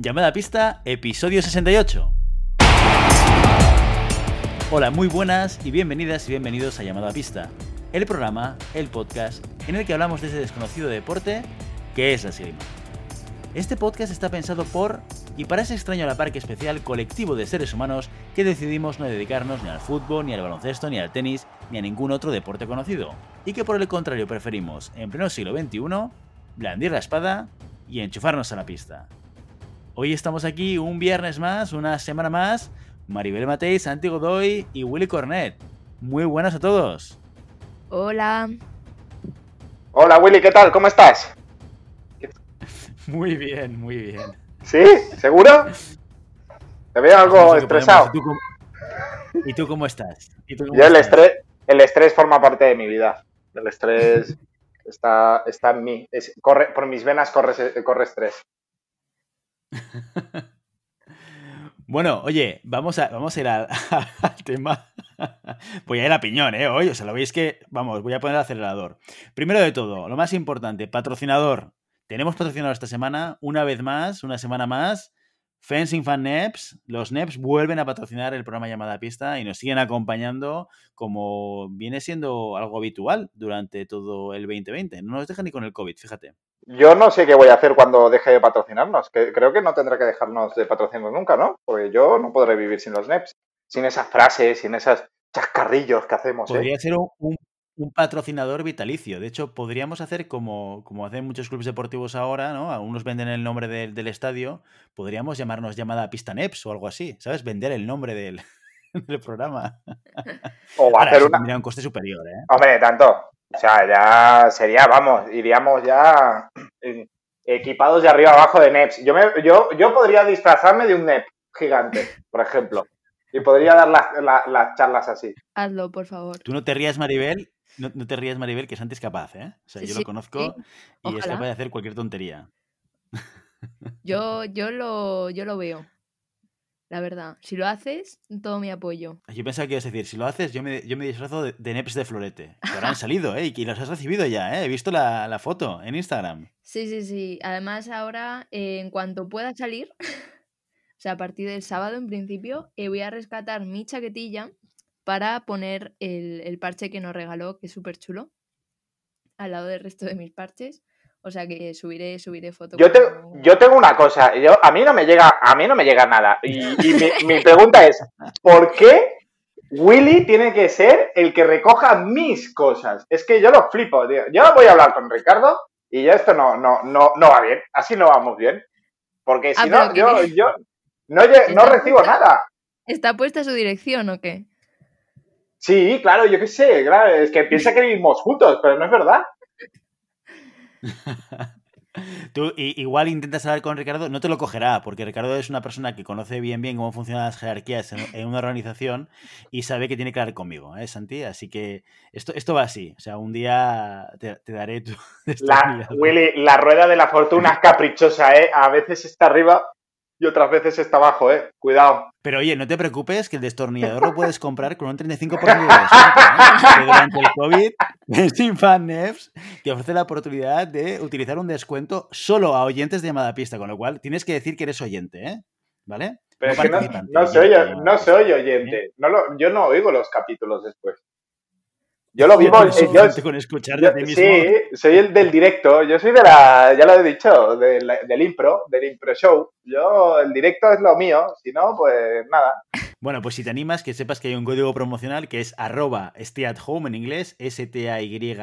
Llamada a pista, episodio 68. Hola, muy buenas y bienvenidas y bienvenidos a Llamada a pista, el programa, el podcast, en el que hablamos de ese desconocido deporte que es la esgrima. Este podcast está pensado por y para ese extraño a la parque especial colectivo de seres humanos que decidimos no dedicarnos ni al fútbol, ni al baloncesto, ni al tenis, ni a ningún otro deporte conocido, y que por el contrario preferimos, en pleno siglo XXI, blandir la espada y enchufarnos a la pista. Hoy estamos aquí un viernes más, una semana más. Maribel Matei, Santi Godoy y Willy Cornet. Muy buenas a todos. Hola. Hola Willy, ¿qué tal? ¿Cómo estás? Muy bien, muy bien. ¿Sí? ¿Seguro? Te veo algo estresado. ¿Y tú cómo estás? Yo el estrés, el estrés forma parte de mi vida. El estrés está, está en mí. corre, por mis venas corre, corre estrés. Bueno, oye, vamos a, vamos a ir al, tema. voy a ir a piñón, ¿eh? Hoy, o sea, lo veis que, vamos, voy a poner el acelerador. Primero de todo, lo más importante, patrocinador. Tenemos patrocinador esta semana, una vez más, una semana más. Fencing Fan Neps, los Neps vuelven a patrocinar el programa Llamada Pista y nos siguen acompañando como viene siendo algo habitual durante todo el 2020. No nos dejan ni con el COVID, fíjate. Yo no sé qué voy a hacer cuando deje de patrocinarnos. Que creo que no tendrá que dejarnos de patrocinarnos nunca, ¿no? Porque yo no podré vivir sin los NEPs, sin esas frases, sin esos chascarrillos que hacemos. ¿eh? Podría ser un, patrocinador vitalicio. De hecho, podríamos hacer como, como hacen muchos clubes deportivos ahora, ¿no? Algunos venden el nombre del estadio. Podríamos llamarnos llamada Pista NEPS o algo así, ¿sabes? Vender el nombre del, programa. O hacer una... un coste superior, ¿eh? Hombre, tanto. O sea, ya sería, vamos, iríamos ya equipados de arriba abajo de NEPs. Yo, me, yo, yo podría disfrazarme de un NEP gigante, por ejemplo. Y podría dar las, charlas así. Hazlo, por favor. Tú no te rías, Maribel. No, te rías, Maribel, que Santi es capaz, ¿eh? O sea, yo lo conozco y es capaz de hacer cualquier tontería. Yo, yo, lo, yo lo veo. La verdad, si lo haces, todo mi apoyo. Yo pensaba que ibas a decir, si lo haces, yo me, yo me disfrazo de, neps de florete. Que ahora han salido, ¿eh? Y los has recibido ya, ¿eh? He visto la, foto en Instagram. Sí, sí, sí. Además, ahora, eh, en cuanto pueda salir, o sea, a partir del sábado en principio, eh, voy a rescatar mi chaquetilla para poner el, el parche que nos regaló, que es súper chulo, al lado del resto de mis parches. O sea que subiré, subiré fotos. Yo, yo tengo una cosa, yo, a mí no me llega, a mí no me llega nada. Y, mi, pregunta es, ¿por qué Willy tiene que ser el que recoja mis cosas? Es que yo lo flipo, tío. Yo voy a hablar con Ricardo y ya esto no, no, no, no va bien. Así no vamos bien. Porque si ah, no, yo, yo no, no recibo nada. ¿Está puesta su dirección o qué? Sí, claro, yo qué sé, claro, es que piensa que vivimos juntos, pero no es verdad. Tú igual intentas hablar con Ricardo, no te lo cogerá, porque Ricardo es una persona que conoce bien bien cómo funcionan las jerarquías en, una organización y sabe que tiene que hablar conmigo, ¿eh, Santi? Así que esto, esto va así. O sea, un día te, daré tu. La, Willy, la rueda de la fortuna es caprichosa, ¿eh? A veces está arriba y otras veces está abajo, ¿eh? Cuidado. Pero oye, no te preocupes que el destornillador lo puedes comprar con un 35% de descuento. ¿eh? durante el COVID, Sinfanefs te ofrece la oportunidad de utilizar un descuento solo a oyentes de llamada pista, con lo cual tienes que decir que eres oyente, ¿eh? ¿Vale? Pero no, es que no, soy, no soy oyente. ¿eh? No lo, yo no oigo los capítulos después. Yo lo vivo. Eh, yo, con escuchar de mismo. Sí, soy el del directo. Yo soy de la, ya lo he dicho, del, del, impro, del impro show. Yo, el directo es lo mío. Si no, pues nada. Bueno, pues si te animas, que sepas que hay un código promocional que es arroba stay at home en inglés, S-T-A-Y-A-T-H-O-M-E,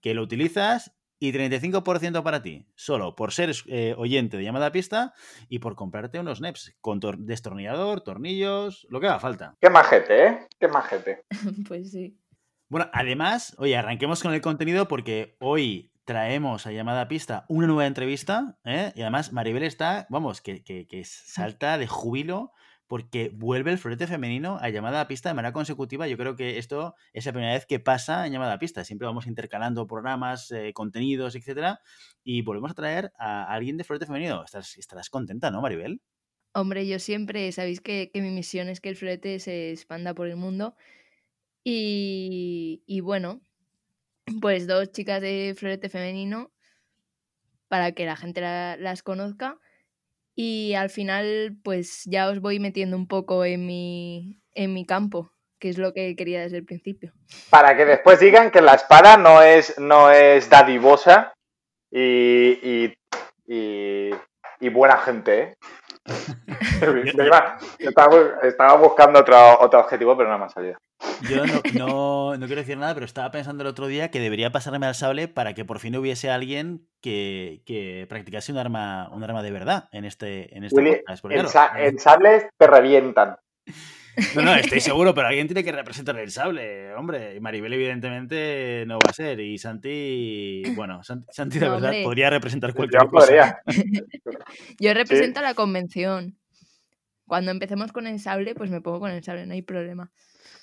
que lo utilizas y 35% para ti, solo por ser eh, oyente de llamada a pista y por comprarte unos NEPs con destornillador, tornillos, lo que haga falta. Qué majete, ¿eh? Qué majete. pues sí. Bueno, además, oye, arranquemos con el contenido porque hoy traemos a llamada a pista una nueva entrevista, ¿eh? Y además Maribel está, vamos, que, que, que salta de júbilo porque vuelve el florete femenino a llamada a pista de manera consecutiva. Yo creo que esto es la primera vez que pasa en llamada a pista. Siempre vamos intercalando programas, eh, contenidos, etcétera, y volvemos a traer a alguien de florete femenino. Estás, estarás contenta, ¿no, Maribel? Hombre, yo siempre, sabéis que, mi misión es que el florete se expanda por el mundo. Y, bueno, pues dos chicas de florete femenino para que la gente la- las conozca. Y al final, pues ya os voy metiendo un poco en mi, en mi campo, que es lo que quería desde el principio. Para que después digan que la espada no es, no es dadivosa y, y, y, y buena gente, ¿eh? Estaba, estaba buscando otro, otro objetivo, pero no me ha salido. Yo no, no, no quiero decir nada, pero estaba pensando el otro día que debería pasarme al sable para que por fin hubiese alguien que, que practicase un arma, un arma de verdad en este, en este Willy, podcast. porque, en, claro, sa- en sables te revientan. No, no, estoy seguro, pero alguien tiene que representar el sable, hombre. Y Maribel, evidentemente, no va a ser. Y Santi, bueno, Santi, Santi, de No, verdad, hombre. podría representar cualquier Yo cosa. podría. Yo represento a la convención. Cuando empecemos con el sable, pues me pongo con el sable, no hay problema.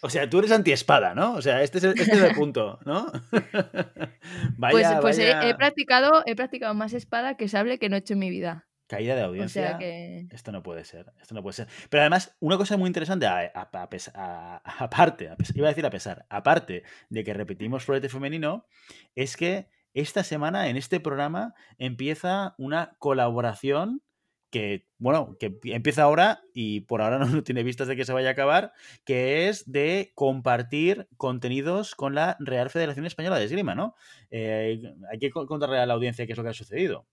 O sea, tú eres anti-espada, ¿no? O sea, este es el, este es el punto, ¿no? vaya, pues pues he- vaya He, practicado, he practicado más espada que sable que no he hecho en mi vida. caída de O audiencia. sea que. Esto no puede ser, esto no puede ser. Pero además, una cosa muy interesante, aparte, iba a decir a pesar, aparte de que repetimos florete femenino, es que esta semana en este programa empieza una colaboración que, bueno, que empieza ahora y por ahora no tiene vistas de que se vaya a acabar, que es de compartir contenidos con la Real Federación Española de Esgrima, ¿no? Eh, hay que co- contarle a la audiencia qué es lo que ha sucedido.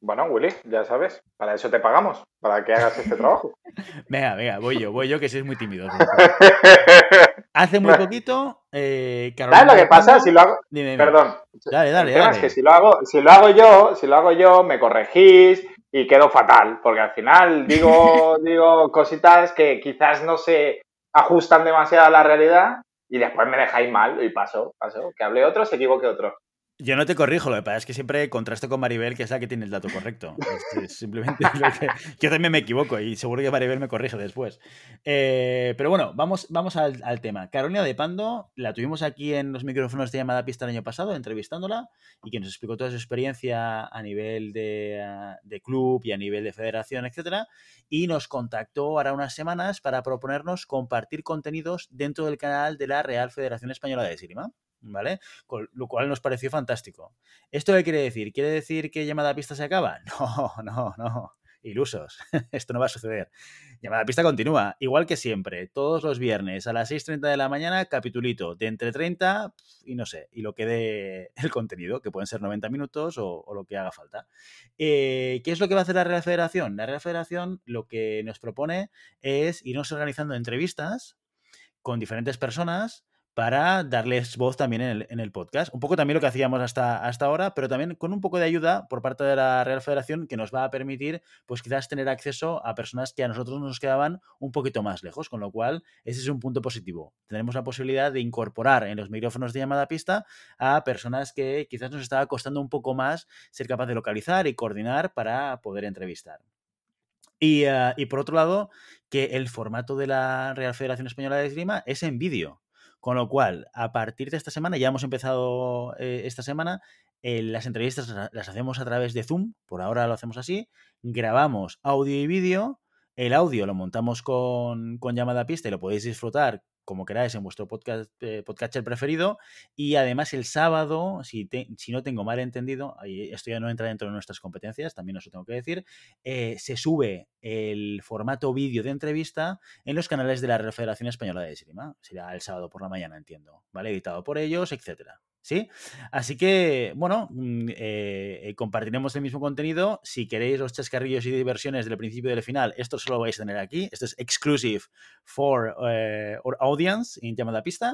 Bueno, Willy, ya sabes, para eso te pagamos, para que hagas este trabajo. Venga, venga, voy yo, voy yo, que sois muy tímidos. Hace muy poquito, eh, Carolina ¿Sabes lo que pasa? Si lo hago, Dime, dime. perdón, Dale, dale, el tema dale. es que si lo hago, si lo hago yo, si lo hago yo, me corregís y quedo fatal, porque al final digo, digo cositas que quizás no se ajustan demasiado a la realidad y después me dejáis mal y paso, paso. Que hable otro, se equivoque otro. Yo no te corrijo, lo que pasa es que siempre contrasto con Maribel, que es la que tiene el dato correcto. Es, es simplemente lo que- yo también me equivoco y seguro que Maribel me corrige después. Eh, pero bueno, vamos, vamos al, al tema. Carolina de Pando la tuvimos aquí en los micrófonos de llamada pista el año pasado, entrevistándola, y que nos explicó toda su experiencia a nivel de, de club y a nivel de federación, etcétera, y nos contactó ahora unas semanas para proponernos compartir contenidos dentro del canal de la Real Federación Española de Esgrima. ¿Vale? Con lo cual nos pareció fantástico. ¿Esto qué quiere decir? ¿Quiere decir que llamada a pista se acaba? No, no, no. Ilusos. Esto no va a suceder. Llamada pista continúa, igual que siempre. Todos los viernes a las 6.30 de la mañana, capitulito de entre 30 y no sé, y lo que dé el contenido, que pueden ser 90 minutos o, o lo que haga falta. Eh, ¿Qué es lo que va a hacer la Real Federación? La Real Federación lo que nos propone es irnos organizando entrevistas con diferentes personas para darles voz también en el, podcast. Un poco también lo que hacíamos hasta, hasta ahora, pero también con un poco de ayuda por parte de la Real Federación que nos va a permitir, pues quizás tener acceso a personas que a nosotros nos quedaban un poquito más lejos, con lo cual ese es un punto positivo. Tendremos la posibilidad de incorporar en los micrófonos de llamada pista a personas que quizás nos estaba costando un poco más ser capaz de localizar y coordinar para poder entrevistar. Y, uh, y por otro lado, que el formato de la Real Federación Española de Esgrima es en vídeo. Con lo cual, a partir de esta semana, ya hemos empezado eh, esta semana, eh, las entrevistas las hacemos a través de Zoom, por ahora lo hacemos así, grabamos audio y vídeo, el audio lo montamos con, con llamada pista y lo podéis disfrutar como queráis en vuestro podcast, eh, podcatcher preferido. Y además el sábado, si, si no tengo mal entendido, esto ya no entra dentro de nuestras competencias, también os lo tengo que decir, eh, se sube el formato vídeo de entrevista en los canales de la Federación Española de Esgrima. Será el sábado por la mañana, entiendo, ¿vale? Editado por ellos, etcétera. ¿Sí? Así que, bueno, eh, compartiremos el mismo contenido. Si queréis los chascarrillos y diversiones del principio y del final, esto solo lo vais a tener aquí. Esto es exclusive for uh, our audience en llamada pista.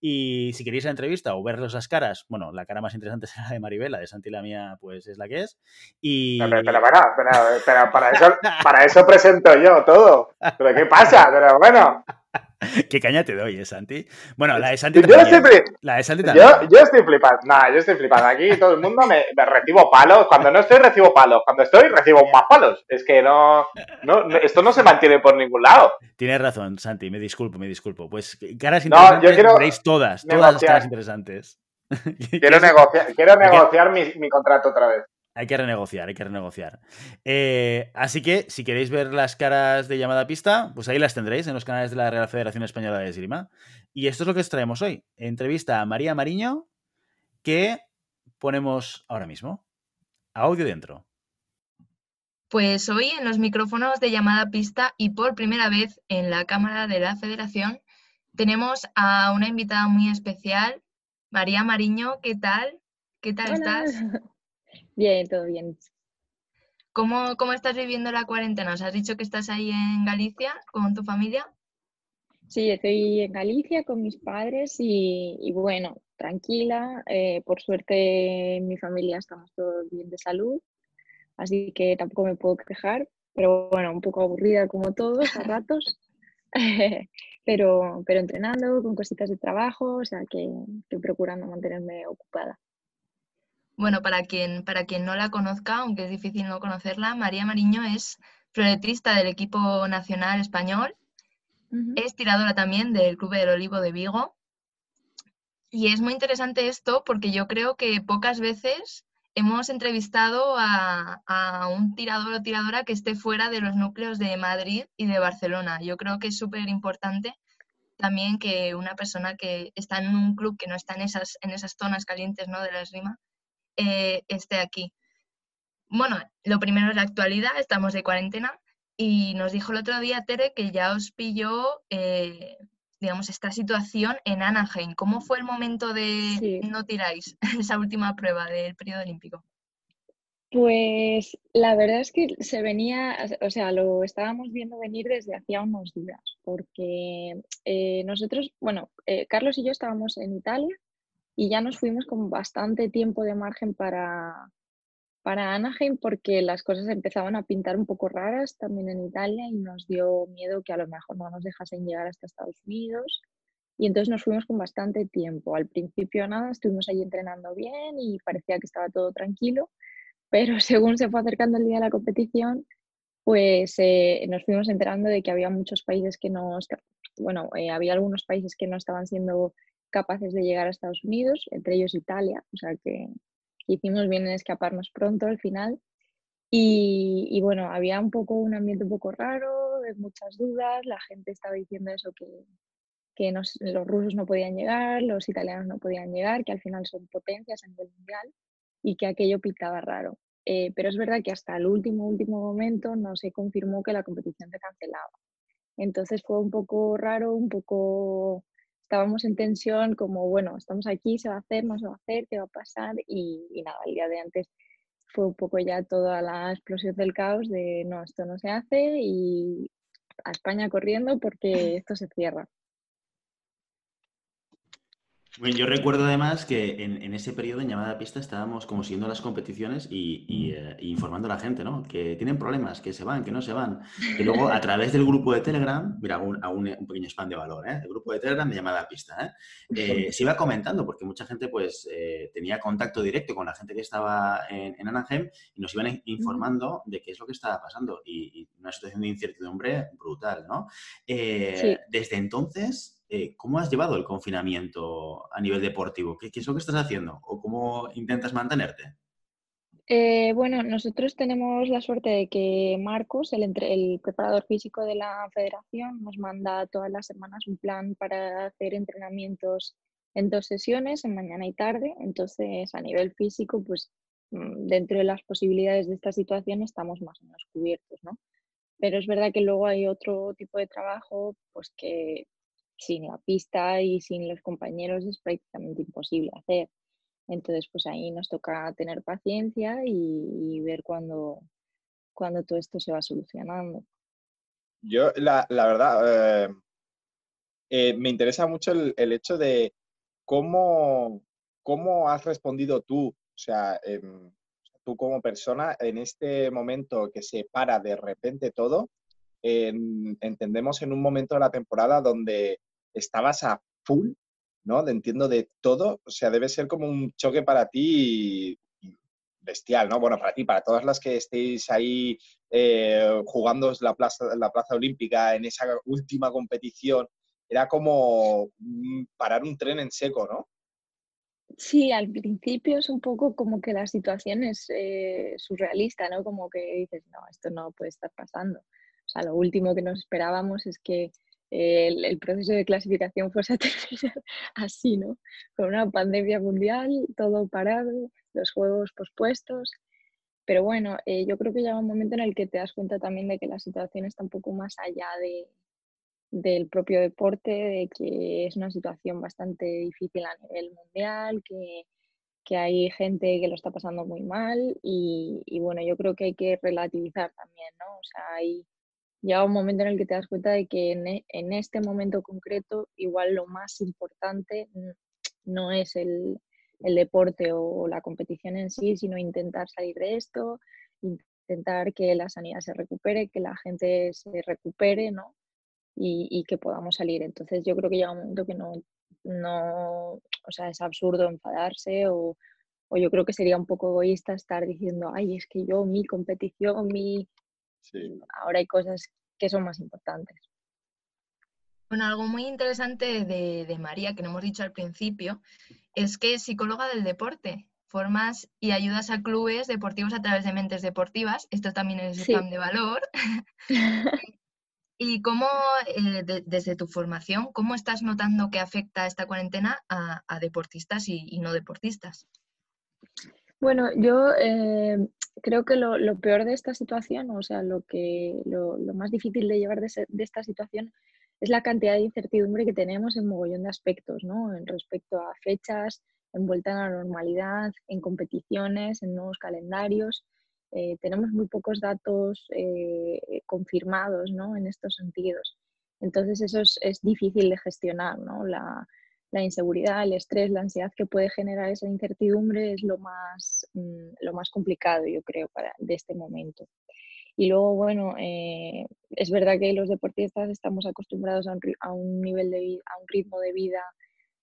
Y si queréis la entrevista o verlos las caras, bueno, la cara más interesante será la de Maribel, la de Santi la mía, pues es la que es. Y... Pero, pero pero, pero para, eso, para eso presento yo todo. ¿Pero qué pasa? Pero bueno. ¿Qué caña te doy, eh, Santi? Bueno, la de Santi yo también. Estoy, la de Santi también. Yo, yo estoy flipando. Nah, yo estoy flipando. Aquí todo el mundo me, me, recibo palos. Cuando no estoy, recibo palos. Cuando estoy, recibo más palos. Es que no, no esto no se mantiene por ningún lado. Tienes razón, Santi. Me disculpo, me disculpo. Pues caras no, interesantes yo quiero veréis todas. Todas las caras interesantes. Quiero negociar, quiero negociar mi, mi contrato otra vez. Hay que renegociar, hay que renegociar. Eh, así que, si queréis ver las caras de llamada a pista, pues ahí las tendréis en los canales de la Real Federación Española de Esgrima. Y esto es lo que os traemos hoy. Entrevista a María Mariño, que ponemos ahora mismo. Audio dentro. Pues hoy en los micrófonos de llamada pista y por primera vez en la Cámara de la Federación tenemos a una invitada muy especial, María Mariño. ¿Qué tal? ¿Qué tal estás? Bien, todo bien. ¿Cómo, ¿Cómo estás viviendo la cuarentena? ¿Os has dicho que estás ahí en Galicia con tu familia? Sí, estoy en Galicia con mis padres y, bueno, tranquila. Eh, por suerte en mi familia estamos todos bien de salud, así que tampoco me puedo quejar, pero bueno, un poco aburrida como todos a ratos, pero, pero entrenando con cositas de trabajo, o sea que, que procurando mantenerme ocupada. Bueno, para quien, para quien no la conozca, aunque es difícil no conocerla, María Mariño es floretista del equipo nacional español es tiradora también del Club del Olivo de Vigo. Y es muy interesante esto porque yo creo que pocas veces hemos entrevistado a, un tirador o tiradora que esté fuera de los núcleos de Madrid y de Barcelona. Yo creo que es súper importante también que una persona que está en un club que no está en esas, en esas zonas calientes ¿no? de la esgrima eh, esté aquí. Bueno, lo primero es la actualidad, estamos de cuarentena y nos dijo el otro día, Tere, que ya os pilló, eh, digamos, esta situación en Anaheim. ¿Cómo fue el momento de no tiráis esa última prueba del periodo olímpico? Pues la verdad es que se venía, o sea, lo estábamos viendo venir desde hacía unos días, porque eh, nosotros, bueno, eh, Carlos y yo estábamos en Italia y ya nos fuimos con bastante tiempo de margen para, para Anaheim porque las cosas empezaban a pintar un poco raras también en Italia y nos dio miedo que a lo mejor no nos dejasen llegar hasta Estados Unidos. Y entonces nos fuimos con bastante tiempo. Al principio nada, estuvimos allí entrenando bien y parecía que estaba todo tranquilo, pero según se fue acercando el día de la competición, pues eh, nos fuimos enterando de que había muchos países que no, bueno, eh, había algunos países que no estaban siendo capaces de llegar a Estados Unidos, entre ellos Italia, o sea que hicimos bien en escaparnos pronto al final. Y, bueno, había un poco un ambiente un poco raro, de muchas dudas, la gente estaba diciendo eso que, que los rusos no podían llegar, los italianos no podían llegar, que al final son potencias a nivel mundial y que aquello pintaba raro. Eh, pero es verdad que hasta el último, último momento no se confirmó que la competición se cancelaba. Entonces fue un poco raro, un poco estábamos en tensión como, bueno, estamos aquí, se va a hacer, no se va a hacer, qué va a pasar y, nada, el día de antes fue un poco ya toda la explosión del caos de no, esto no se hace y a España corriendo porque esto se cierra. Bueno, yo recuerdo además que en, ese periodo en llamada pista estábamos como siguiendo las competiciones y, eh, informando a la gente, ¿no? Que tienen problemas, que se van, que no se van. Y luego a través del grupo de Telegram, mira, un, un, pequeño spam de valor, ¿eh? El grupo de Telegram de llamada pista, ¿eh? eh se iba comentando porque mucha gente pues tenía contacto directo con la gente que estaba en, en, Anaheim y nos iban informando de qué es lo que estaba pasando y, una situación de incertidumbre brutal, ¿no? Desde entonces eh, ¿cómo has llevado el confinamiento a nivel deportivo? ¿Qué, es lo que estás haciendo o cómo intentas mantenerte? Eh, bueno, nosotros tenemos la suerte de que Marcos, el, el, preparador físico de la federación, nos manda todas las semanas un plan para hacer entrenamientos en dos sesiones, en mañana y tarde. Entonces, a nivel físico, pues mm, dentro de las posibilidades de esta situación estamos más o menos cubiertos, ¿no? Pero es verdad que luego hay otro tipo de trabajo, pues que sin la pista y sin los compañeros es prácticamente imposible hacer. Entonces, pues ahí nos toca tener paciencia y, ver cuándo cuando todo esto se va solucionando. Yo, la, verdad, eh, eh, me interesa mucho el, hecho de cómo, cómo has respondido tú, o sea, tú como persona, en este momento que se para de repente todo, entendemos en un momento de la temporada donde estabas a full, ¿no? Entiendo de todo, o sea, debe ser como un choque para ti bestial, ¿no? Bueno, para ti, para todas las que estéis ahí eh, jugando la plaza, la plaza olímpica en esa última competición, era como parar un tren en seco, ¿no? Sí, al principio es un poco como que la situación es eh, surrealista, ¿no? Como que dices, no, esto no puede estar pasando. O sea, lo último que nos esperábamos es que el, proceso de clasificación fuese a terminar así, ¿no? Con una pandemia mundial, todo parado, los juegos pospuestos. pero bueno, eh, yo creo que llega un momento en el que te das cuenta también de que la situación está un poco más allá de, del propio deporte, de que es una situación bastante difícil a nivel mundial, que, que hay gente que lo está pasando muy mal y, y, bueno, yo creo que hay que relativizar también, ¿no? O sea, hay, llega un momento en el que te das cuenta de que en, e, este momento concreto igual lo más importante no es el, deporte o la competición en sí, sino intentar salir de esto, intentar que la sanidad se recupere, que la gente se recupere, ¿no? y, que podamos salir. Entonces yo creo que llega un momento que no, no o sea, es absurdo enfadarse o, o, yo creo que sería un poco egoísta estar diciendo, ay, es que yo, mi competición, mi... Ahora hay cosas que son más importantes. Bueno, algo muy interesante de, de, María, que no hemos dicho al principio, es que es psicóloga del deporte. Formas y ayudas a clubes deportivos a través de mentes deportivas. Esto también es sí. de valor. ¿Y cómo, eh, de, desde tu formación, cómo estás notando que afecta esta cuarentena a, a deportistas y, y, no deportistas? Bueno, yo eh, creo que lo, peor de esta situación, o sea, lo, que, lo, más difícil de llevar de, de, esta situación es la cantidad de incertidumbre que tenemos en mogollón de aspectos, ¿no? En respecto a fechas, en vuelta a la normalidad, en competiciones, en nuevos calendarios. Eh, tenemos muy pocos datos eh, confirmados ¿no? en estos sentidos. Entonces eso es, es difícil de gestionar, ¿no? La, la, inseguridad, el estrés, la ansiedad que puede generar esa incertidumbre es lo más, mm, lo más complicado, yo creo, para, de este momento. Y luego, bueno, eh, es verdad que los deportistas estamos acostumbrados a un, a un nivel de a un ritmo de vida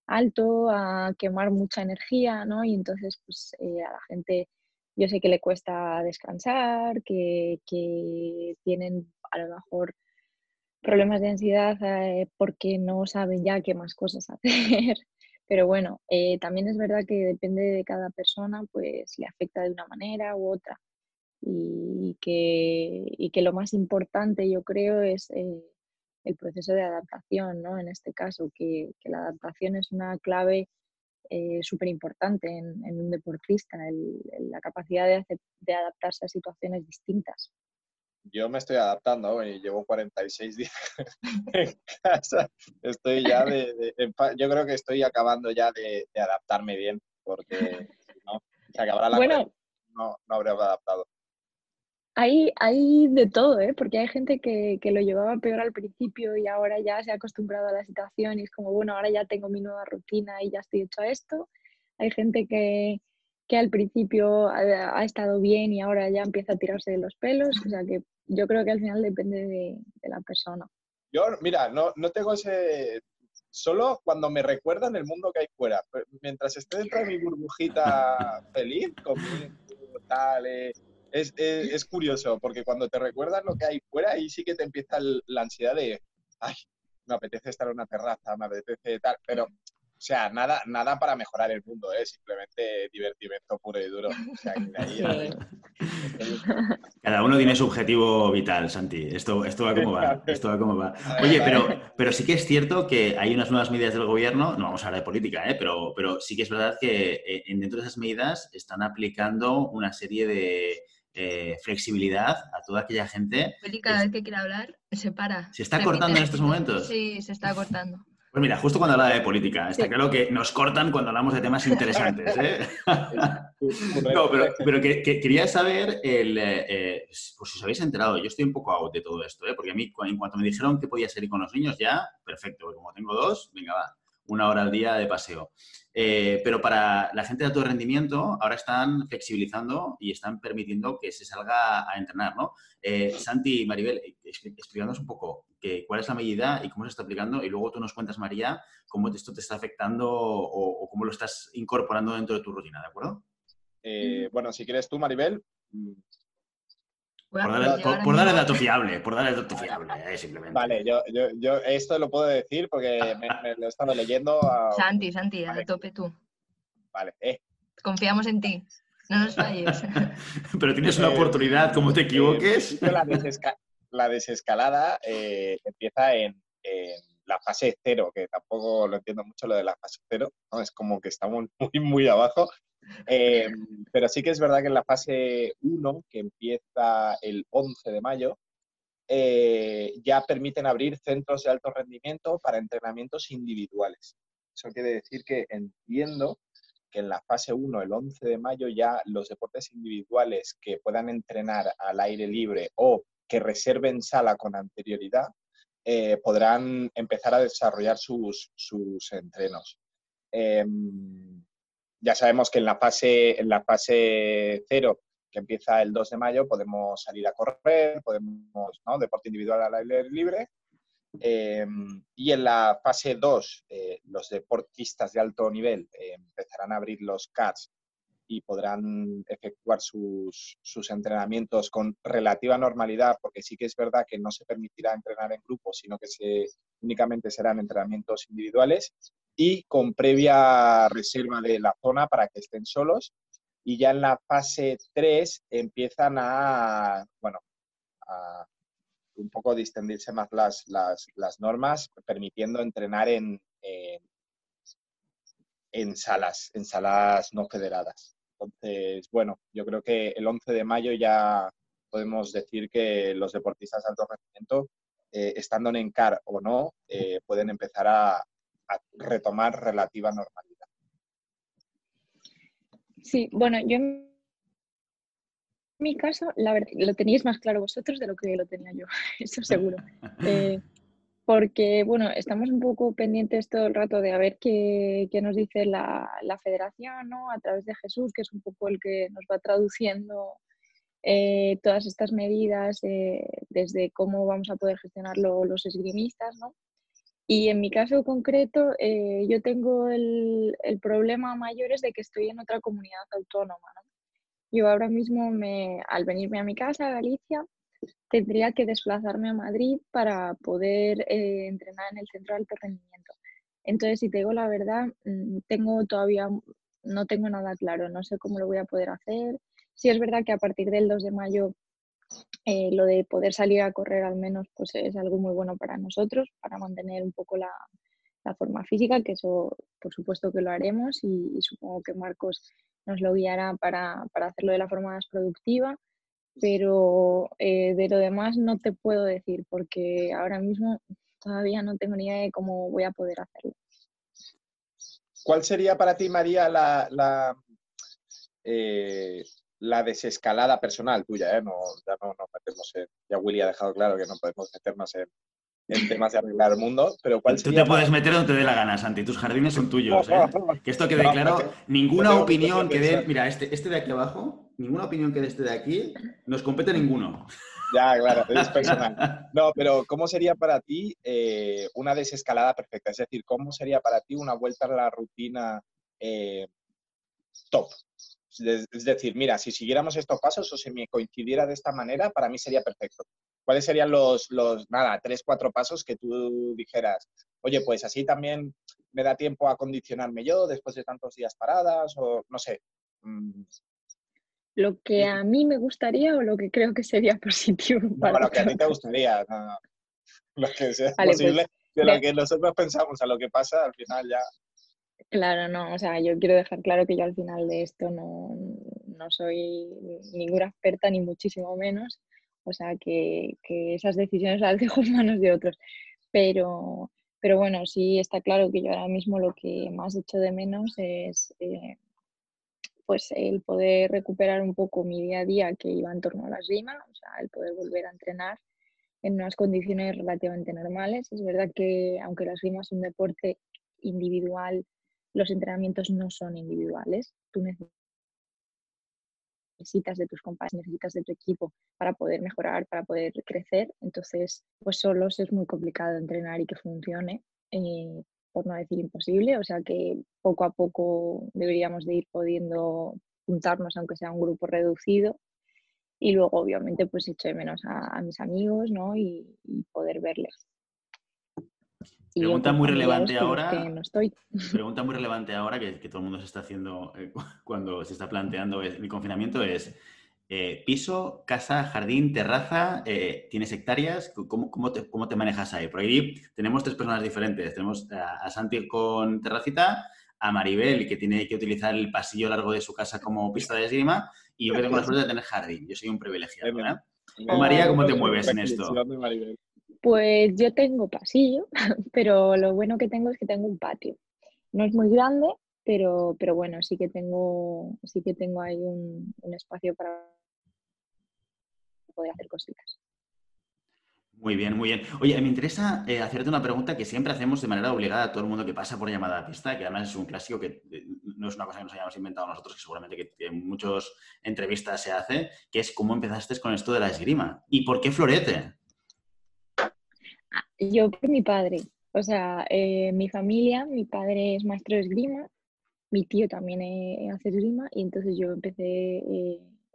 alto, a quemar mucha energía, ¿no? Y entonces, pues eh, a la gente yo sé que le cuesta descansar, que, que tienen a lo mejor problemas de ansiedad eh, porque no saben ya qué más cosas hacer. Pero bueno, eh, también es verdad que depende de cada persona, pues le afecta de una manera u otra. Y que, y que lo más importante, yo creo, es eh, el proceso de adaptación, ¿no? En este caso, que, la adaptación es una clave eh, súper importante en, un deportista, el, la capacidad de, adaptarse a situaciones distintas. Yo me estoy adaptando y llevo 46 días en casa. Estoy ya de, yo creo que estoy acabando ya de, de adaptarme bien, porque no, se acabará la bueno, no, no habré adaptado. Hay, hay de todo, ¿eh? porque hay gente que, que, lo llevaba peor al principio y ahora ya se ha acostumbrado a la situación y es como, bueno, ahora ya tengo mi nueva rutina y ya estoy hecho a esto. Hay gente que, que al principio ha, ha, estado bien y ahora ya empieza a tirarse de los pelos, o sea que yo creo que al final depende de, de la persona. Yo, mira, no, no tengo ese... Solo cuando me recuerdan el mundo que hay fuera. Mientras esté dentro de mi burbujita feliz, conmigo, tal, eh, es, es, es, curioso, porque cuando te recuerdas lo que hay fuera, ahí sí que te empieza el, la ansiedad de, ay, me apetece estar en una terraza, me apetece tal, pero, o sea, nada, nada para mejorar el mundo, ¿eh? simplemente divertimento puro y duro. O sea, ahí, Cada uno tiene su objetivo vital, Santi. Esto, esto va como va. Esto va como va. Oye, pero, pero sí que es cierto que hay unas nuevas medidas del gobierno, no vamos a hablar de política, ¿eh? pero, pero sí que es verdad que eh, dentro de esas medidas están aplicando una serie de eh, flexibilidad a toda aquella gente. Feli, cada vez que quiera hablar, se para. ¿Se está cortando en estos momentos? Sí, se está cortando. Pues mira, justo cuando hablaba de política, está claro que nos cortan cuando hablamos de temas interesantes. ¿eh? no, pero, pero que, que quería saber, el, eh, pues si os habéis enterado, yo estoy un poco out de todo esto, ¿eh? porque a mí en cuanto me dijeron que podía salir con los niños ya, perfecto, como tengo dos, venga, va, una hora al día de paseo. Eh, pero para la gente de alto rendimiento ahora están flexibilizando y están permitiendo que se salga a entrenar, ¿no? Eh, Santi y Maribel, explicándonos un poco que, cuál es la medida y cómo se está aplicando y luego tú nos cuentas, María, cómo esto te está afectando o, cómo lo estás incorporando dentro de tu rutina, ¿de acuerdo? Eh, bueno, si quieres tú, Maribel, por darle, por, por darle, dato fiable, por darle dato fiable, eh, simplemente. Vale, yo, yo, yo, esto lo puedo decir porque me, me lo he estado leyendo. A... Santi, Santi, vale. a tope tú. Vale, eh. Confiamos en ti, no nos falles. Pero tienes una oportunidad, como te equivoques. Eh, la, desesca la, desescalada eh, empieza en, en, la fase cero, que tampoco lo entiendo mucho lo de la fase cero, ¿no? es como que estamos muy, muy abajo. Eh, pero sí que es verdad que en la fase 1, que empieza el 11 de mayo, eh, ya permiten abrir centros de alto rendimiento para entrenamientos individuales. Eso quiere decir que entiendo que en la fase 1, el 11 de mayo, ya los deportes individuales que puedan entrenar al aire libre o que reserven sala con anterioridad, eh, podrán empezar a desarrollar sus, sus entrenos. Em, ya sabemos que en la fase, en la fase 0 que empieza el 2 de mayo, podemos salir a correr, podemos. Deporte individual al aire libre. Em, y en la fase 2, eh, los deportistas de alto nivel eh, empezarán a abrir los CARS y podrán efectuar sus, sus, entrenamientos con relativa normalidad, porque sí que es verdad que no se permitirá entrenar en grupo, sino que únicamente serán entrenamientos individuales y con previa reserva de la zona para que estén solos y ya en la fase 3 empiezan a, bueno, a un poco distendirse más las, las, normas, permitiendo entrenar en, en, salas, en salas no federadas. Entonces, bueno, yo creo que el 11 de mayo ya podemos decir que los deportistas de alto rendimiento, eh, estando en ENCAR o no, eh, pueden empezar a, a retomar relativa normalidad. Sí, bueno, yo en mi caso, la verdad, lo teníais más claro vosotros de lo que lo tenía yo, eso seguro. Eh, porque, bueno, estamos un poco pendientes todo el rato de a ver qué, nos dice la, federación, ¿no? A través de Jesús, que es un poco el que nos va traduciendo eh, todas estas medidas, eh, desde cómo vamos a poder gestionarlo los esgrimistas, ¿no? Y en mi caso concreto, eh, yo tengo el, el, problema mayor es de que estoy en otra comunidad autónoma. ¿no? Yo ahora mismo, me, al venirme a mi casa, a Galicia, tendría que desplazarme a Madrid para poder eh, entrenar en el centro de alto rendimiento. Entonces, si te digo la verdad, mm, tengo todavía, no tengo nada claro, no sé cómo lo voy a poder hacer. Sí es verdad que a partir del 2 de mayo eh, lo de poder salir a correr al menos pues es algo muy bueno para nosotros, para mantener un poco la, forma física, que eso por supuesto que lo haremos y, supongo que Marcos nos lo guiará para, hacerlo de la forma más productiva, pero eh, de lo demás no te puedo decir porque ahora mismo todavía no tengo ni idea de cómo voy a poder hacerlo. ¿Cuál sería para ti, María, la, la eh, la desescalada personal tuya, ¿eh? No, ya no nos metemos en... Ya Willy ha dejado claro que no podemos meternos en, en temas de arreglar el mundo, pero ¿cuál Tú te puedes meter donde te dé la gana, Santi, tus jardines son tuyos, ¿eh? Que esto quede claro, ninguna opinión que dé... Mira, este, este de aquí abajo, ninguna opinión que dé este de aquí, nos compete ninguno. Ya, claro, es personal. No, pero ¿cómo sería para ti eh, una desescalada perfecta? Es decir, ¿cómo sería para ti una vuelta a la rutina eh, top? Es decir, mira, si siguiéramos estos pasos o si me coincidiera de esta manera, para mí sería perfecto. ¿Cuáles serían los, los, nada, tres, cuatro pasos que tú dijeras, oye, pues así también me da tiempo a condicionarme yo después de tantos días paradas o no sé? Mm. Lo que a mí me gustaría o lo que creo que sería positivo. Para lo que a ti te gustaría, lo que sea pues, posible, de lo que nosotros pensamos a lo que pasa, al final ya Claro, no, o sea, yo quiero dejar claro que yo al final de esto no, soy ninguna experta, ni muchísimo menos, o sea, que, esas decisiones las dejo en manos de otros. Pero, pero bueno, sí está claro que yo ahora mismo lo que más echo de menos es eh, pues el poder recuperar un poco mi día a día que iba en torno a la esgrima, o sea, el poder volver a entrenar en unas condiciones relativamente normales. Es verdad que aunque la esgrima es un deporte individual los entrenamientos no son individuales. Tú necesitas de tus compañeros, necesitas de tu equipo para poder mejorar, para poder crecer. Entonces, pues solos es muy complicado entrenar y que funcione, eh, por no decir imposible. O sea que poco a poco deberíamos de ir pudiendo juntarnos, aunque sea un grupo reducido. Y luego, obviamente, pues echo de menos a, mis amigos, ¿no? y poder verles. Pregunta muy relevante ahora. Pregunta muy relevante ahora que, todo el mundo se está haciendo eh, cuando se está planteando el confinamiento es eh, piso, casa, jardín, terraza, eh, ¿tienes hectáreas? ¿Cómo, cómo, te, ¿Cómo, te, manejas ahí? Por ahí tenemos tres personas diferentes. Tenemos a, Santi con terracita, a Maribel, que tiene que utilizar el pasillo largo de su casa como pista de esgrima, y yo que tengo la suerte de tener jardín. Yo soy un privilegiado, ¿verdad? María, ¿cómo te mueves en esto? Pues yo tengo pasillo, pero lo bueno que tengo es que tengo un patio. No es muy grande, pero, pero bueno, sí que tengo, sí que tengo ahí un, espacio para poder hacer cositas. Muy bien, muy bien. Oye, me interesa eh, hacerte una pregunta que siempre hacemos de manera obligada a todo el mundo que pasa por llamada a pista, que además es un clásico que eh, no es una cosa que nos hayamos inventado nosotros, que seguramente que, en muchas entrevistas se hace, que es cómo empezaste con esto de la esgrima. ¿Y por qué florete? Yo por mi padre. O sea, eh, mi familia, mi padre es maestro de esgrima, mi tío también hace esgrima, y entonces yo empecé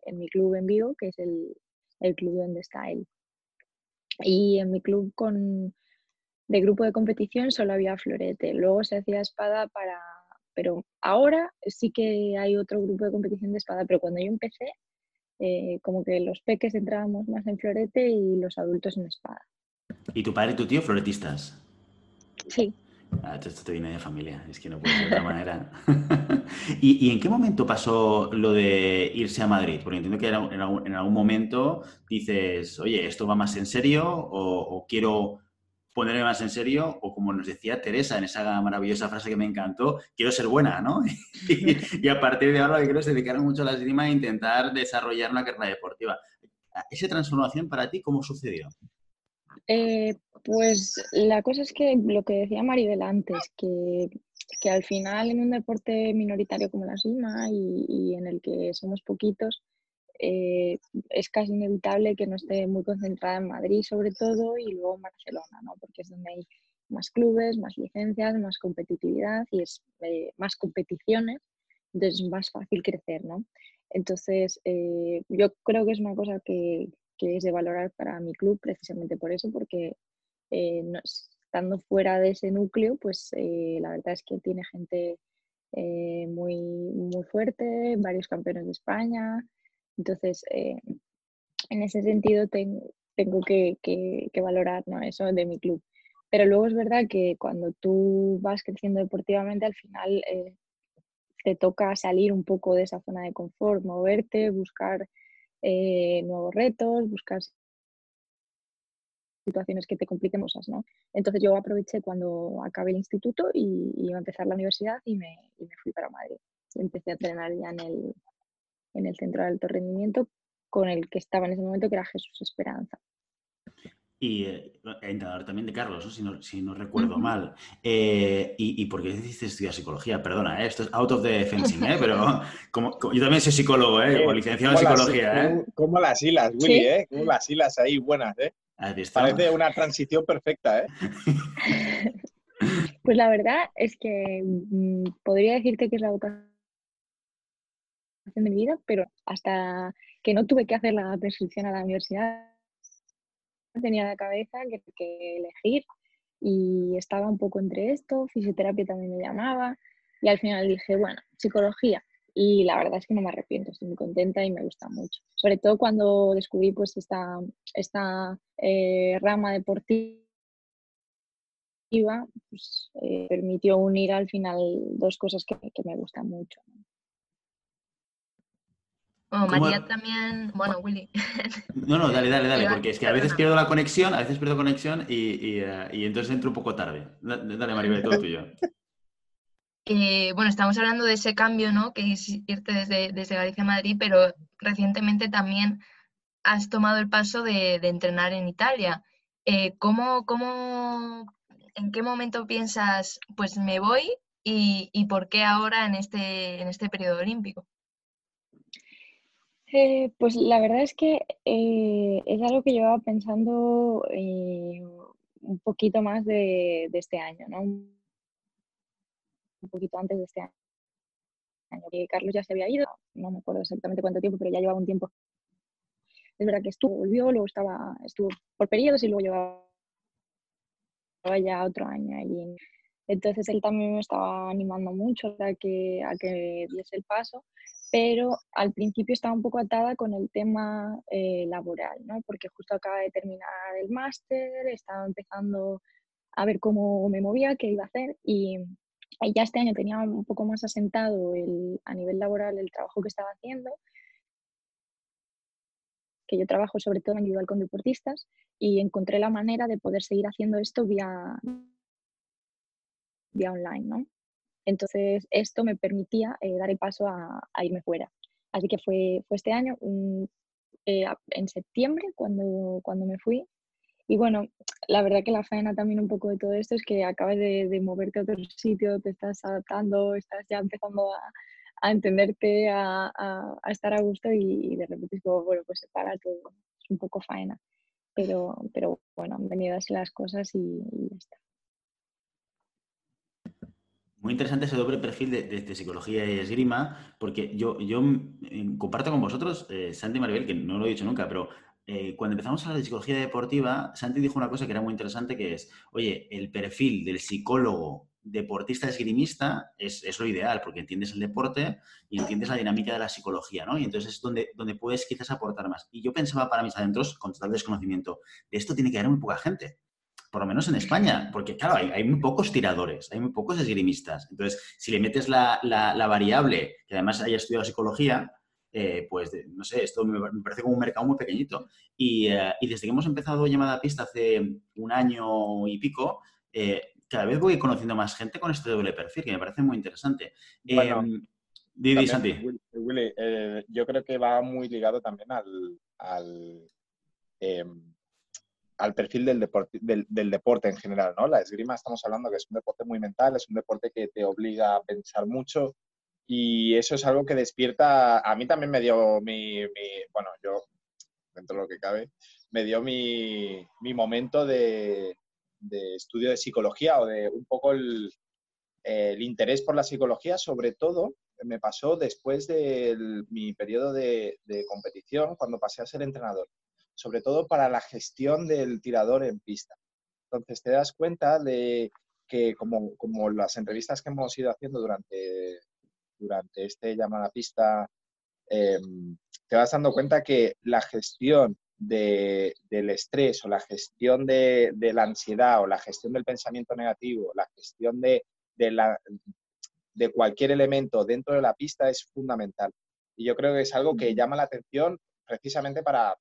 en mi club en Vigo, que es el, el club donde está él. Y en mi club con, de grupo de competición solo había florete. Luego se hacía espada para... Pero ahora sí que hay otro grupo de competición de espada, pero cuando yo empecé, eh, como que los peques entrábamos más en florete y los adultos en espada. ¿Y tu padre y tu tío floretistas? Sí. Ah, esto te viene de familia, es que no puede ser de otra manera. ¿Y, en qué momento pasó lo de irse a Madrid? Porque entiendo que en algún, en algún momento dices, oye, ¿esto va más en serio? O, quiero ponerme más en serio? O como nos decía Teresa en esa maravillosa frase que me encantó, quiero ser buena, ¿no? y, a partir de ahora lo que quiero es dedicar mucho a la esgrima e intentar desarrollar una carrera deportiva. ¿Esa transformación para ti cómo sucedió? Eh, pues la cosa es que lo que decía Maribel antes, que, que al final en un deporte minoritario como la esgrima y, en el que somos poquitos, eh, es casi inevitable que no esté muy concentrada en Madrid sobre todo y luego en Barcelona, ¿no? porque es donde hay más clubes, más licencias, más competitividad y es eh, más competiciones, entonces es más fácil crecer. ¿no? Entonces, yo creo que es una cosa que, que es de valorar para mi club precisamente por eso, porque eh, estando fuera de ese núcleo, pues eh, la verdad es que tiene gente eh, muy, muy fuerte, varios campeones de España. Entonces, en ese sentido tengo que, que, valorar ¿no? eso de mi club. Pero luego es verdad que cuando tú vas creciendo deportivamente, al final te toca salir un poco de esa zona de confort, moverte, buscar eh, nuevos retos, buscar situaciones que te compliquen cosas, ¿no? Entonces yo aproveché cuando acabé el instituto y, iba a empezar la universidad y me, fui para Madrid. empecé a entrenar ya en el, en el centro de alto rendimiento con el que estaba en ese momento, que era Jesús Esperanza. Y eh, entrenador también de Carlos, si, no, si no recuerdo mal. Eh, y, y, por qué decidiste estudiar psicología? Perdona, ¿eh? esto es out of the fencing, ¿eh? pero como, yo también soy psicólogo, ¿eh? o licenciado en psicología. ¿eh? Como las hilas, Willy, ¿eh? Como las hilas ahí buenas, ¿eh? Parece una transición perfecta, ¿eh? Pues la verdad es que mm, podría decirte que es la vocación de mi vida, pero hasta que no tuve que hacer la prescripción a la universidad tenía la cabeza que, elegir y estaba un poco entre esto, fisioterapia también me llamaba y al final dije, bueno, psicología. Y la verdad es que no me arrepiento, estoy muy contenta y me gusta mucho. Sobre todo cuando descubrí pues esta, esta eh, rama deportiva, pues, eh, permitió unir al final dos cosas que, que me gustan mucho. Bueno, María también, bueno, Willy. No, no, dale, dale, dale, porque es que a veces pierdo la conexión, a veces pierdo conexión y, eh, y, entonces entro un poco tarde. Dale, Maribel, todo tuyo. Eh, bueno, estamos hablando de ese cambio, ¿no? Que es irte desde, desde Galicia a Madrid, pero recientemente también has tomado el paso de, de entrenar en Italia. Eh, ¿cómo, cómo, en qué momento piensas, pues me voy y, y por qué ahora en este, en este periodo olímpico? Eh, pues la verdad es que eh, es algo que llevaba pensando eh, un poquito más de, este año, ¿no? Un poquito antes de este año. Carlos ya se había ido, no me acuerdo exactamente cuánto tiempo, pero ya llevaba un tiempo. Es verdad que estuvo, volvió, luego estaba, estuvo por periodos y luego llevaba ya otro año allí. Entonces él también me estaba animando mucho a que, a que diese el paso pero al principio estaba un poco atada con el tema eh, laboral, ¿no? porque justo acaba de terminar el máster, estaba empezando a ver cómo me movía, qué iba a hacer y, ya este año tenía un poco más asentado el, a nivel laboral el trabajo que estaba haciendo, que yo trabajo sobre todo individual con deportistas y encontré la manera de poder seguir haciendo esto vía, vía online, ¿no? Entonces, esto me permitía eh, dar el paso a, irme fuera. Así que fue, fue este año, eh, en septiembre, cuando, cuando me fui. Y bueno, la verdad que la faena también un poco de todo esto es que acabas de, moverte a otro sitio, te estás adaptando, estás ya empezando a, a entenderte, a, a, estar a gusto y, de repente es como, bueno, pues se para todo. Es un poco faena. Pero, pero bueno, han venido así las cosas y, y ya está. Muy interesante ese doble perfil de, psicología y esgrima, porque yo, mm, comparto con vosotros, eh, Santi Maribel, que no lo he dicho nunca, pero eh, cuando empezamos a hablar de psicología deportiva, Santi dijo una cosa que era muy interesante, que es, oye, el perfil del psicólogo deportista esgrimista es, es, lo ideal, porque entiendes el deporte y entiendes la dinámica de la psicología, ¿no? Y entonces es donde, donde puedes quizás aportar más. Y yo pensaba para mis adentros, con total desconocimiento, de esto tiene que haber muy poca gente por lo menos en España, porque claro, hay, muy pocos tiradores, hay muy pocos esgrimistas. Entonces, si le metes la, variable, que además haya estudiado psicología, eh, pues no sé, esto me, parece como un mercado muy pequeñito. Eh, y, desde que hemos empezado llamada pista hace un año y pico, eh, cada vez voy conociendo más gente con este doble perfil, que me parece muy interesante. Bueno, Didi, Santi. Willy, yo creo que va muy ligado también al em, al perfil del deporte, del, deporte en general, ¿no? La esgrima estamos hablando que es un deporte muy mental, es un deporte que te obliga a pensar mucho y eso es algo que despierta, a mí también me dio mi, bueno, yo, dentro de lo que cabe, me dio mi, mi momento de, de, estudio de psicología o de un poco el, el, interés por la psicología, sobre todo me pasó después de mi periodo de, de competición, cuando pasé a ser entrenador sobre todo para la gestión del tirador en pista. Entonces te das cuenta de que como, como las entrevistas que hemos ido haciendo durante, durante este llamada pista, em, te vas dando cuenta que la gestión del estrés o la gestión de, la ansiedad o la gestión del pensamiento negativo, la gestión de, la, de cualquier elemento dentro de la pista es fundamental. Y yo creo que es algo que llama la atención precisamente para,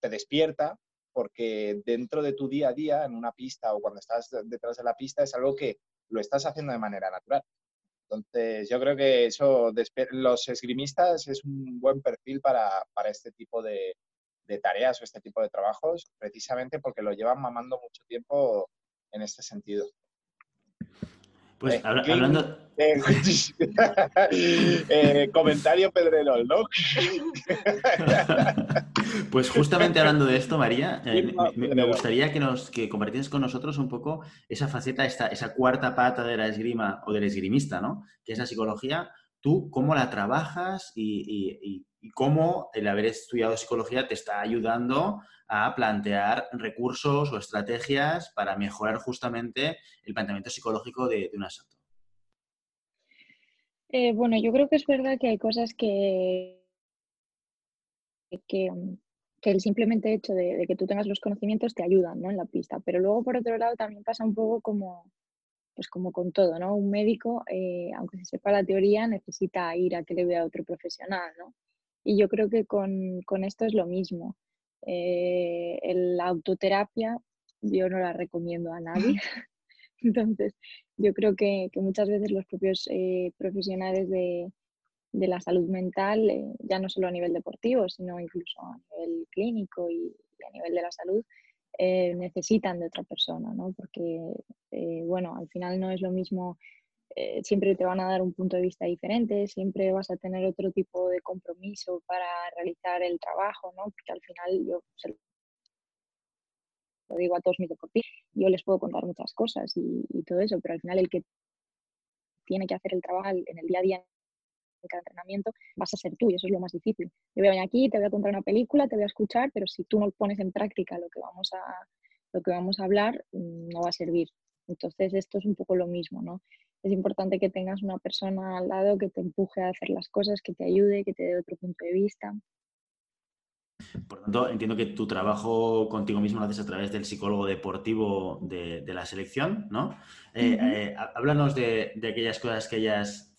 te despierta porque dentro de tu día a día, en una pista o cuando estás detrás de la pista, es algo que lo estás haciendo de manera natural. Entonces, yo creo que eso, los esgrimistas es un buen perfil para, este tipo de, de, tareas o este tipo de trabajos, precisamente porque lo llevan mamando mucho tiempo en este sentido. Pues eh, hablando. Eh, comentario Pedrerol, ¿no? pues justamente hablando de esto, María, eh, me, gustaría que nos que compartieras con nosotros un poco esa faceta, esta, esa cuarta pata de la esgrima o del esgrimista, ¿no? Que es la psicología. ¿Tú cómo la trabajas y cómo el haber estudiado psicología te está ayudando a plantear recursos o estrategias para mejorar justamente el planteamiento psicológico de, un asalto? Eh, bueno, yo creo que es verdad que hay cosas que, que, el simplemente hecho de, que tú tengas los conocimientos te ayudan ¿no? en la pista, pero luego por otro lado también pasa un poco como, pues como con todo, ¿no? Un médico, eh, aunque se sepa la teoría, necesita ir a que le vea otro profesional, ¿no? Y yo creo que con, con esto es lo mismo. Eh, la autoterapia yo no la recomiendo a nadie. Entonces, yo creo que, muchas veces los propios eh, profesionales de, la salud mental, eh, ya no solo a nivel deportivo, sino incluso a nivel clínico y, a nivel de la salud, necesitan de otra persona, ¿no? Porque, bueno, al final no es lo mismo eh, siempre te van a dar un punto de vista diferente, siempre vas a tener otro tipo de compromiso para realizar el trabajo, ¿no? Porque al final yo lo digo a todos mis deportistas, yo les puedo contar muchas cosas y, todo eso, pero al final el que tiene que hacer el trabajo en el día a día en cada entrenamiento vas a ser tú y eso es lo más difícil. Yo voy a venir aquí, te voy a contar una película, te voy a escuchar, pero si tú no pones en práctica lo que vamos a, lo que vamos a hablar, mm, no va a servir. Entonces esto es un poco lo mismo, ¿no? es importante que tengas una persona al lado que te empuje a hacer las cosas, que te ayude, que te dé otro punto de vista. Por tanto, entiendo que tu trabajo contigo mismo lo haces a través del psicólogo deportivo de, la selección, ¿no? Eh, eh, háblanos de, aquellas cosas que hayas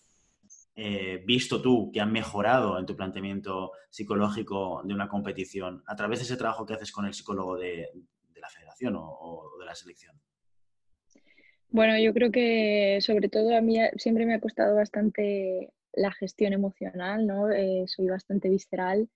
eh, visto tú que han mejorado en tu planteamiento psicológico de una competición a través de ese trabajo que haces con el psicólogo de, la federación o de la selección. Bueno, yo creo que sobre todo a mí siempre me ha costado bastante la gestión emocional, ¿no? Eh, soy bastante visceral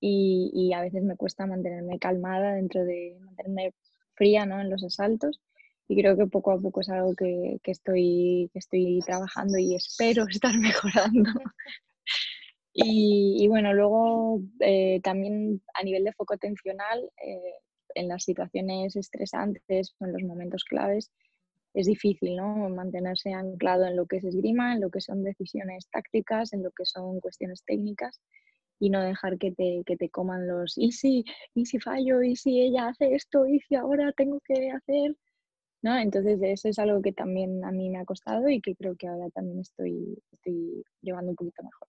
y, a veces me cuesta mantenerme calmada dentro de mantenerme fría, ¿no? En los asaltos y creo que poco a poco es algo que, estoy, que estoy trabajando y espero estar mejorando. y, bueno, luego eh, también a nivel de foco atencional, eh, en las situaciones estresantes o en los momentos claves, es difícil, ¿no? Mantenerse anclado en lo que es esgrima, en lo que son decisiones tácticas, en lo que son cuestiones técnicas y no dejar que te, que te coman los y si, y si fallo, y si ella hace esto, y si ahora tengo que hacer, ¿no? Entonces eso es algo que también a mí me ha costado y que creo que ahora también estoy, estoy llevando un poquito mejor.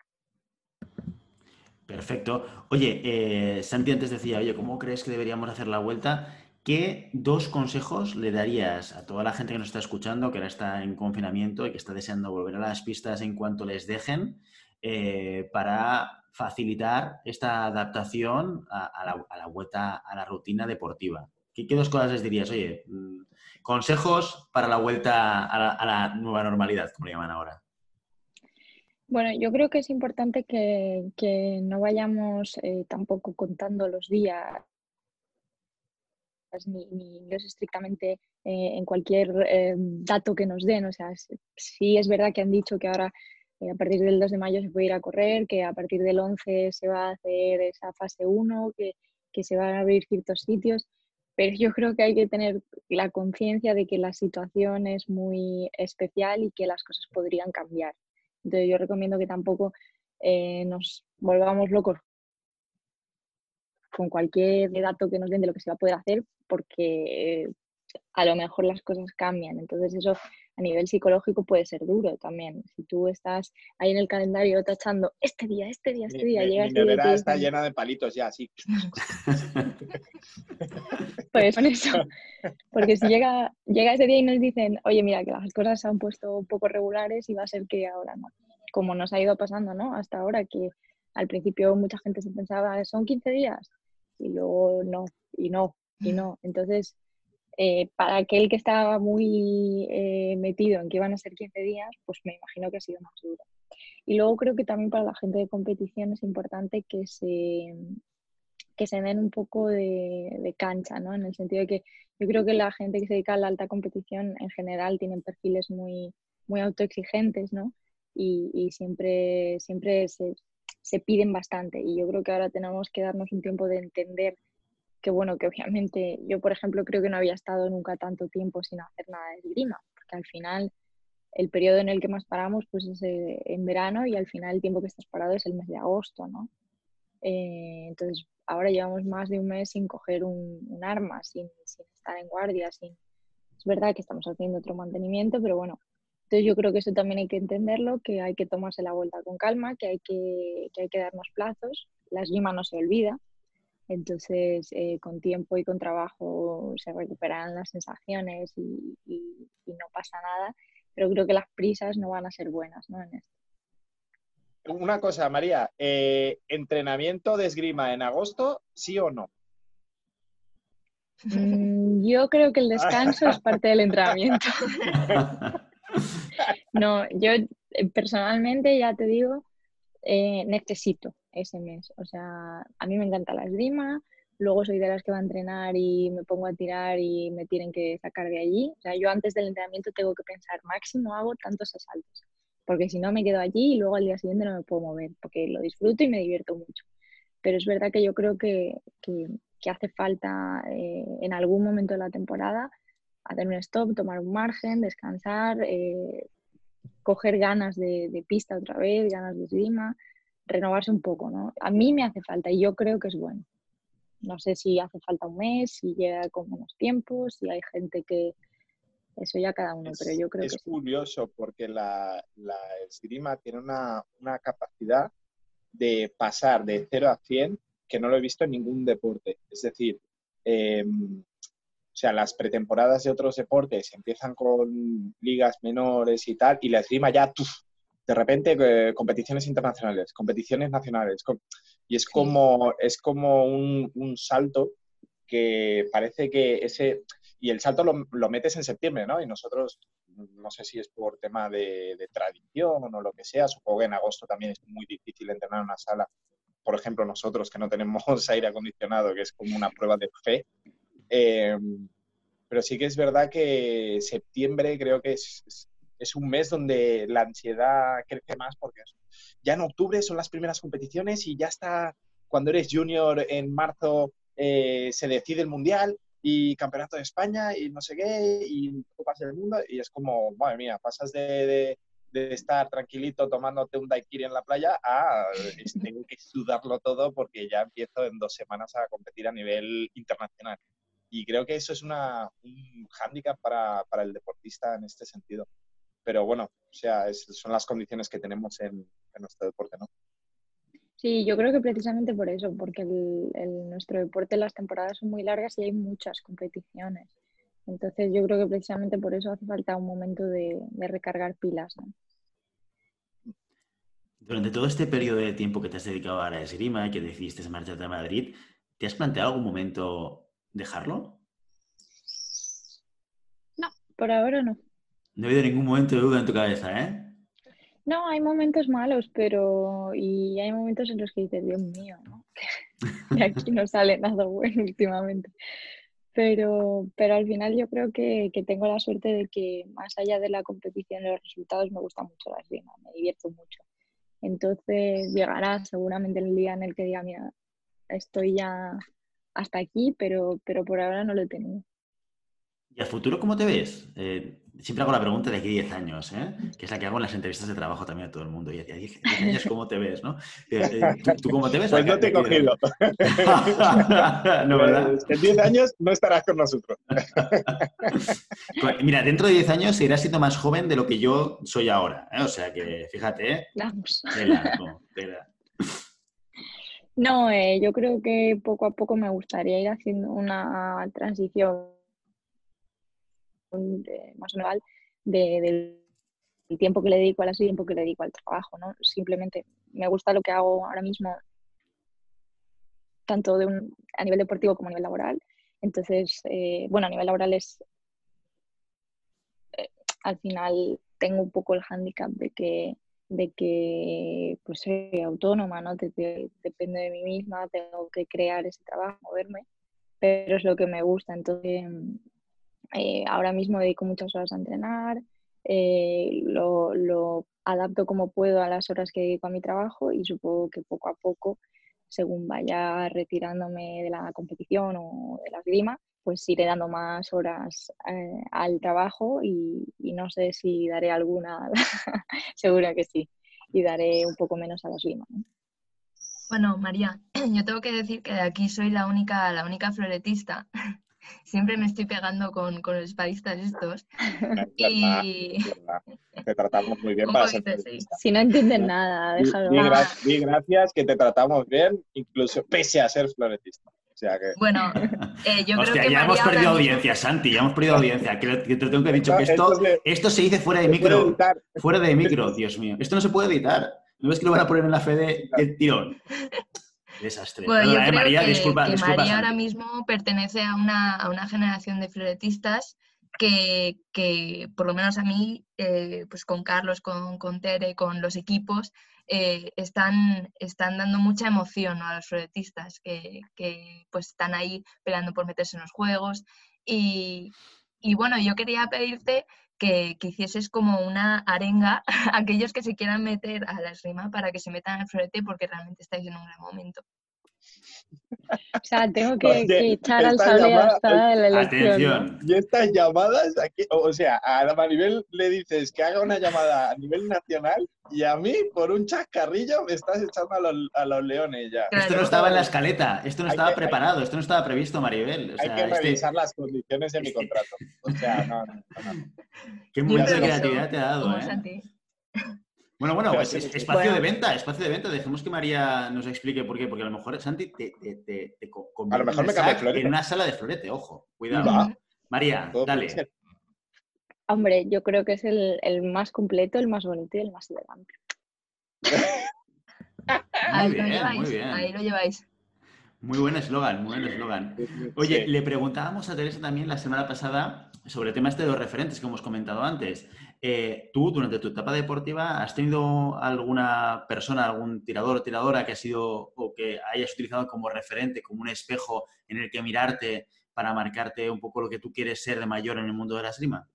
Perfecto. Oye, eh, Santi antes decía, oye, ¿cómo crees que deberíamos hacer la vuelta? ¿Qué dos consejos le darías a toda la gente que nos está escuchando, que ahora está en confinamiento y que está deseando volver a las pistas en cuanto les dejen, eh, para facilitar esta adaptación a, la, vuelta a la rutina deportiva? ¿Qué, dos cosas les dirías? Oye, mm, consejos para la vuelta a la, nueva normalidad, como le llaman ahora. Bueno, yo creo que es importante que, no vayamos eh, tampoco contando los días ni, ni es estrictamente eh, en cualquier eh, dato que nos den. O sea, sí es verdad que han dicho que ahora eh, a partir del 2 de mayo se puede ir a correr, que a partir del 11 se va a hacer esa fase 1, que, que se van a abrir ciertos sitios, pero yo creo que hay que tener la conciencia de que la situación es muy especial y que las cosas podrían cambiar. Entonces yo recomiendo que tampoco nos volvamos locos con cualquier dato que nos den de lo que se va a poder hacer, porque a lo mejor las cosas cambian. Entonces eso a nivel psicológico puede ser duro también. Si tú estás ahí en el calendario tachando este día, este día, este día, llega este día. está llena de palitos ya, sí. pues con eso. Porque si llega, llega ese día y nos dicen, oye, mira, que las cosas se han puesto un poco regulares y va a ser que ahora no. Como nos ha ido pasando, ¿no? Hasta ahora que al principio mucha gente se pensaba, son 15 días, y luego no, y no, y no. Entonces, eh, para aquel que estaba muy eh, metido en que iban a ser 15 días, pues me imagino que ha sido más duro. Y luego creo que también para la gente de competición es importante que se, que se den un poco de, cancha, ¿no? En el sentido de que yo creo que la gente que se dedica a la alta competición en general tienen perfiles muy, muy autoexigentes, ¿no? Y, y siempre, siempre se, se piden bastante y yo creo que ahora tenemos que darnos un tiempo de entender que bueno, que obviamente yo por ejemplo creo que no había estado nunca tanto tiempo sin hacer nada de esgrima, porque al final el periodo en el que más paramos pues es eh, en verano y al final el tiempo que estás parado es el mes de agosto, ¿no? Eh, entonces ahora llevamos más de un mes sin coger un, arma, sin, sin, estar en guardia, sin... Es verdad que estamos haciendo otro mantenimiento, pero bueno, entonces yo creo que eso también hay que entenderlo, que hay que tomarse la vuelta con calma, que hay que, que hay que darnos plazos. La esgrima no se olvida, entonces eh, con tiempo y con trabajo se recuperan las sensaciones y, no pasa nada, pero creo que las prisas no van a ser buenas ¿no? en esto. Una cosa, María, eh, ¿entrenamiento de esgrima en agosto, sí o no? Mm, yo creo que el descanso es parte del entrenamiento. No, yo eh, personalmente ya te digo, eh, necesito ese mes. O sea, a mí me encanta la esgrima, luego soy de las que va a entrenar y me pongo a tirar y me tienen que sacar de allí. O sea, yo antes del entrenamiento tengo que pensar, máximo hago tantos asaltos, porque si no me quedo allí y luego al día siguiente no me puedo mover, porque lo disfruto y me divierto mucho. Pero es verdad que yo creo que, que, hace falta eh, en algún momento de la temporada hacer un stop, tomar un margen, descansar, eh, coger ganas de, pista otra vez, ganas de esgrima, renovarse un poco, ¿no? A mí me hace falta y yo creo que es bueno. No sé si hace falta un mes, si llega con menos tiempo, si hay gente que... Eso ya cada uno, pero yo creo que... Es curioso porque la, esgrima tiene una, una capacidad de pasar de 0 a 100 que no lo he visto en ningún deporte. Es decir, em, o sea, las pretemporadas de otros deportes empiezan con ligas menores y tal, y la esgrima ya, de repente, eh, competiciones internacionales, competiciones nacionales. y es como, es como un, salto que parece que ese... Y el salto lo, lo, metes en septiembre, ¿no? Y nosotros, no sé si es por tema de, de tradición o lo que sea, supongo que en agosto también es muy difícil entrenar en una sala por ejemplo, nosotros que no tenemos aire acondicionado, que es como una prueba de fe. Eh, pero sí que es verdad que septiembre creo que es, es, un mes donde la ansiedad crece más porque ya en octubre son las primeras competiciones y ya está, cuando eres junior en marzo eh, se decide el mundial y campeonato de España y no sé qué y copas del mundo y es como, madre mía, pasas de de estar tranquilito tomándote un daiquiri en la playa a tengo que sudarlo todo porque ya empiezo en dos semanas a competir a nivel internacional. Y creo que eso es una, un hándicap para, para, el deportista en este sentido. Pero bueno, o sea, son las condiciones que tenemos en, en, nuestro deporte, ¿no? Sí, yo creo que precisamente por eso, porque el, nuestro deporte las temporadas son muy largas y hay muchas competiciones. Entonces yo creo que precisamente por eso hace falta un momento de, de recargar pilas. ¿no? Durante todo este periodo de tiempo que te has dedicado a la esgrima y que decidiste marcharte a Madrid, ¿te has planteado algún momento dejarlo? No, por ahora no. No ha habido ningún momento de duda en tu cabeza, ¿eh? No, hay momentos malos, pero. Y hay momentos en los que dices, Dios mío, ¿no? de aquí no sale nada bueno últimamente. Pero, pero al final yo creo que, que, tengo la suerte de que más allá de la competición los resultados me gusta mucho la esgrima, me divierto mucho. Entonces llegará seguramente el día en el que diga, mira, estoy ya hasta aquí, pero, pero por ahora no lo he tenido. ¿Y al futuro cómo te ves? Eh, siempre hago la pregunta de aquí 10 años, ¿eh? que es la que hago en las entrevistas de trabajo también a todo el mundo. Y decía, 10 años, ¿cómo te ves? ¿no? Eh, ¿tú, cómo te ves? Pues no te he cogido. no, ¿verdad? En 10 años no estarás con nosotros. Mira, dentro de 10 años seguirás siendo más joven de lo que yo soy ahora. O sea que, fíjate, Vamos. No, yo creo que poco a poco me gustaría ir haciendo una transición más o del tiempo que le dedico a la tiempo que le dedico al trabajo, ¿no? Simplemente me gusta lo que hago ahora mismo, tanto de un, a nivel deportivo como a nivel laboral. Entonces, eh, bueno, a nivel laboral es, eh, al final tengo un poco el hándicap de que, de que pues soy autónoma, ¿no? depende de mí misma, tengo que crear ese trabajo, moverme, pero es lo que me gusta. Entonces, eh, ahora mismo dedico muchas horas a entrenar, eh, lo, adapto como puedo a las horas que dedico a mi trabajo y supongo que poco a poco, según vaya retirándome de la competición o de la grima, pues iré dando más horas eh, al trabajo y, no sé si daré alguna, segura que sí, y daré un poco menos a la grima. Bueno, María, yo tengo que decir que de aquí soy la única, la única floretista siempre me estoy pegando con, con los espadistas estos. y... Te tratamos muy bien para ser Si no entienden nada, déjalo. Di, gracias que te tratamos bien, incluso pese a ser floretista. O sea que... Bueno, eh, yo creo que ya hemos perdido audiencia, Santi, ya hemos perdido audiencia. Que te tengo que haber dicho que esto, esto se dice fuera de micro. Fuera de micro, Dios mío. Esto no se puede editar. ¿No ves que lo van a poner en la fe de tirón? Desastre. Bueno, yo creo María, que, disculpa, María ahora mismo pertenece a una, a una generación de floretistas que, que, por lo menos a mí, eh, pues con Carlos, con, con, Tere, con los equipos, eh, están, están dando mucha emoción a los floretistas que, que, pues están ahí peleando por meterse en los juegos. Y, y bueno, yo quería pedirte que, que, hicieses como una arenga a aquellos que se quieran meter a la esgrima para que se metan al florete porque realmente estáis en un gran momento. O sea, tengo que, echar al sable hasta la elección. Atención. Y estas llamadas, aquí, o sea, a Maribel le dices que haga una llamada a nivel nacional y a mí, por un chascarrillo, me estás echando a los, leones ya. Esto no estaba en la escaleta, esto no estaba preparado, esto no estaba previsto, Maribel. hay que este revisar las condiciones de mi contrato. O sea, no, no, Qué mucha creatividad te ha dado, ¿eh? Bueno, bueno, Pero es- sí, es- sí. espacio Bueno. de venta, espacio de venta. Dejemos que María nos explique por qué, porque a lo mejor Santi te, te, te, te co- convierte mejor en me florete. en una sala de florete, ojo, cuidado. Va. María, Todo dale. Hombre, yo creo que es el, el más completo, el más bonito y el más elegante. Ahí Muy lo bien, lleváis. muy bien. Ahí lo lleváis. Muy buen eslogan, muy buen eslogan. Oye, Sí. le preguntábamos a Teresa también la semana pasada sobre el tema este de los referentes que hemos comentado antes. Eh, tú, durante tu etapa deportiva, ¿has tenido alguna persona, algún tirador o tiradora que ha sido o que hayas utilizado como referente, como un espejo en el que mirarte para marcarte un poco lo que tú quieres ser de mayor en el mundo de la esgrima?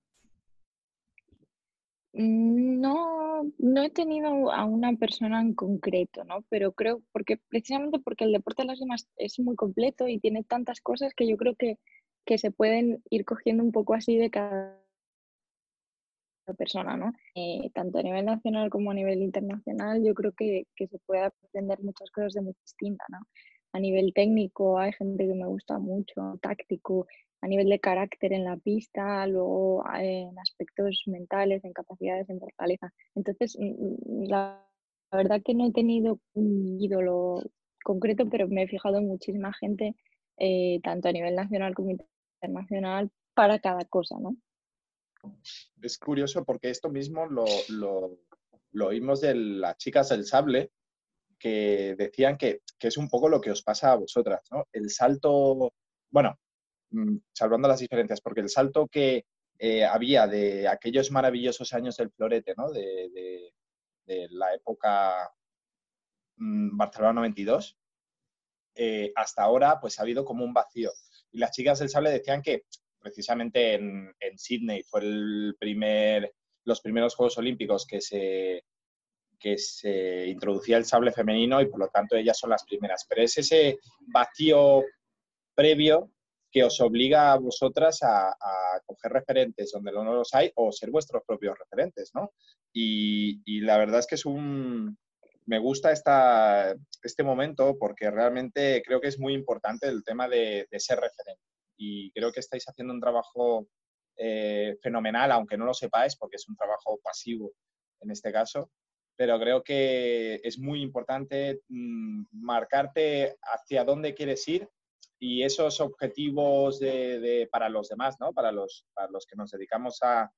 Mm, No, no he tenido a una persona en concreto, ¿no? Pero creo, porque precisamente porque el deporte de las demás es muy completo y tiene tantas cosas que yo creo que, que se pueden ir cogiendo un poco así de cada persona, ¿no? Eh, tanto a nivel nacional como a nivel internacional, yo creo que, se puede aprender muchas cosas de muy distintas, ¿no? A nivel técnico hay gente que me gusta mucho, táctico, a nivel de carácter en la pista, luego eh, en aspectos mentales, en capacidades, en fortaleza. Entonces, mm, la, la verdad que no he tenido un ídolo concreto, pero me he fijado en muchísima gente, eh, tanto a nivel nacional como internacional, para cada cosa, ¿no? Es curioso porque esto mismo lo, lo, lo oímos de las chicas del sable, que decían que, que es un poco lo que os pasa a vosotras, ¿no? El salto, bueno, mm, salvando las diferencias, porque el salto que eh, había de aquellos maravillosos años del florete, ¿no? De, de- la época mm, Barcelona 92, eh, hasta ahora pues ha habido como un vacío. Y las chicas del sable decían que precisamente en, en Sydney fue el primer, los primeros Juegos Olímpicos que se, que se introducía el sable femenino y por lo tanto ellas son las primeras. Pero es ese vacío previo que os obliga a vosotras a, coger referentes donde no los hay o ser vuestros propios referentes, ¿no? Y, y la verdad es que es un... Me gusta esta, este momento porque realmente creo que es muy importante el tema de, de ser referente. Y creo que estáis haciendo un trabajo eh, fenomenal, aunque no lo sepáis, porque es un trabajo pasivo en este caso. Pero creo que es muy importante mm, marcarte hacia dónde quieres ir y esos objetivos de, de- para los demás, ¿no? Para los, para los que nos dedicamos a,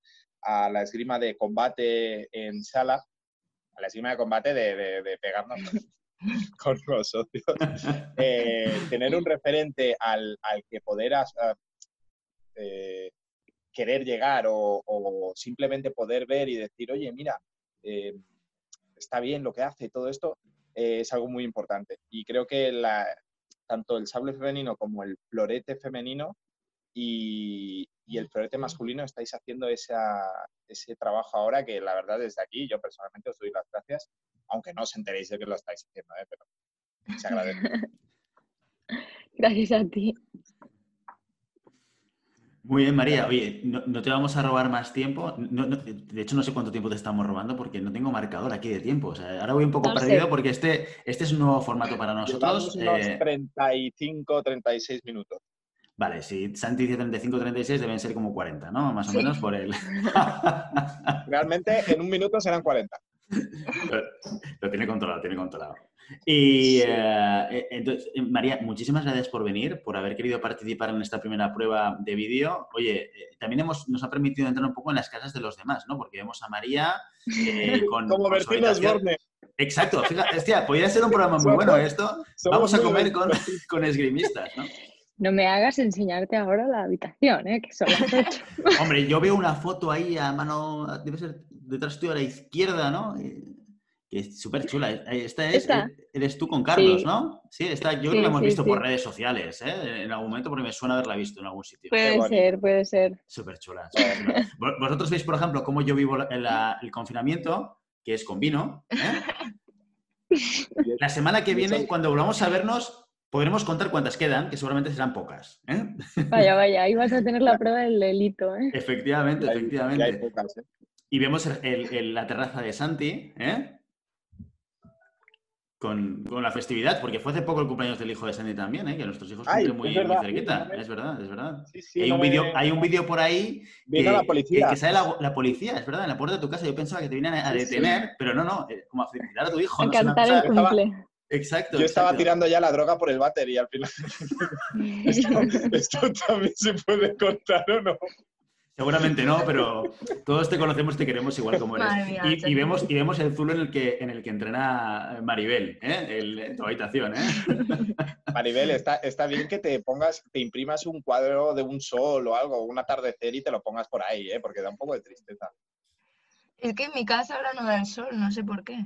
a la esgrima de combate en sala, a la esgrima de combate de, pegarnos con los socios. Eh, tener un referente al, al que poder as- a- eh, querer llegar o, o simplemente poder ver y decir, oye, mira, eh, está bien lo que hace y todo esto, es algo muy importante. Y creo que la, tanto el sable femenino como el florete femenino y, y el florete masculino estáis haciendo esa, ese trabajo ahora que la verdad desde aquí yo personalmente os doy las gracias, aunque no os enteréis de que lo estáis haciendo, ¿eh? pero se agradece. Gracias a ti. Muy bien, María. Oye, no, no te vamos a robar más tiempo. No- no- de hecho, no sé cuánto tiempo te estamos robando porque no tengo marcador aquí de tiempo. O sea, ahora voy un poco No sé. perdido porque este, este es un nuevo formato para nosotros. Llevamos unos Eh, 35, 36 minutos. Vale, si Santi dice 35, 36, deben ser como 40, ¿no? Más o Sí. menos por el... Realmente en un minuto serán 40. lo, lo tiene controlado, tiene controlado. Y Sí. eh, eh, entonces, eh, María, muchísimas gracias por venir, por haber querido participar en esta primera prueba de vídeo. Oye, eh, también hemos, nos ha permitido entrar un poco en las casas de los demás, ¿no? Porque vemos a María eh, con, Como. Osborne. Exacto, fíjate, hostia, podría ser un programa muy bueno esto. Vamos a comer con, con esgrimistas, ¿no? No me hagas enseñarte ahora la habitación, ¿eh? que son las ocho. Hombre, yo veo una foto ahí a mano, debe ser detrás tuyo a la izquierda, ¿no? Eh, Que es súper chula. Esta es, ¿Esta? eres tú con Carlos, Sí. ¿no? Sí, esta, yo creo Sí, que la hemos sí, visto por redes sociales, ¿eh? En algún momento porque me suena haberla visto en algún sitio. Puede ser, puede ser. Súper chula. Vosotros veis, por ejemplo, cómo yo vivo el confinamiento, que es con vino. ¿eh? La semana que viene, cuando volvamos a vernos, podremos contar cuántas quedan, que seguramente serán pocas. ¿eh? Vaya, vaya, ahí vas a tener la prueba del delito, ¿eh? Efectivamente, hay- efectivamente. ya hay pocas, ¿eh? Y vemos el- el- el- la terraza de Santi, ¿eh? con, con la festividad, porque fue hace poco el cumpleaños del hijo de Sandy también, ¿eh? que nuestros hijos Ay, cumplen muy, es verdad, muy cerquita. sí, Es verdad, es verdad. Sí, sí, hay, no un me- vídeo, hay un vídeo por ahí que, la policía. que- que sale la, la policía, es verdad, en la puerta de tu casa. Yo pensaba que te venían a Sí, sí. detener, pero no, no, como a felicitar a tu hijo. A no cantar el estaba- cumple. Exacto. Yo estaba exacto. tirando ya la droga por el váter y al final esto, esto también se puede cortar o no. Seguramente no, pero todos te conocemos te queremos igual como eres. Mía, y, vemos, y vemos el zulo en el que, en el que entrena Maribel, ¿eh? El- en tu habitación. ¿eh? Maribel, está, está bien que te pongas, te imprimas un cuadro de un sol o algo, un atardecer y te lo pongas por ahí, ¿eh? porque da un poco de tristeza. Es que en mi casa ahora no da el sol, no sé por qué.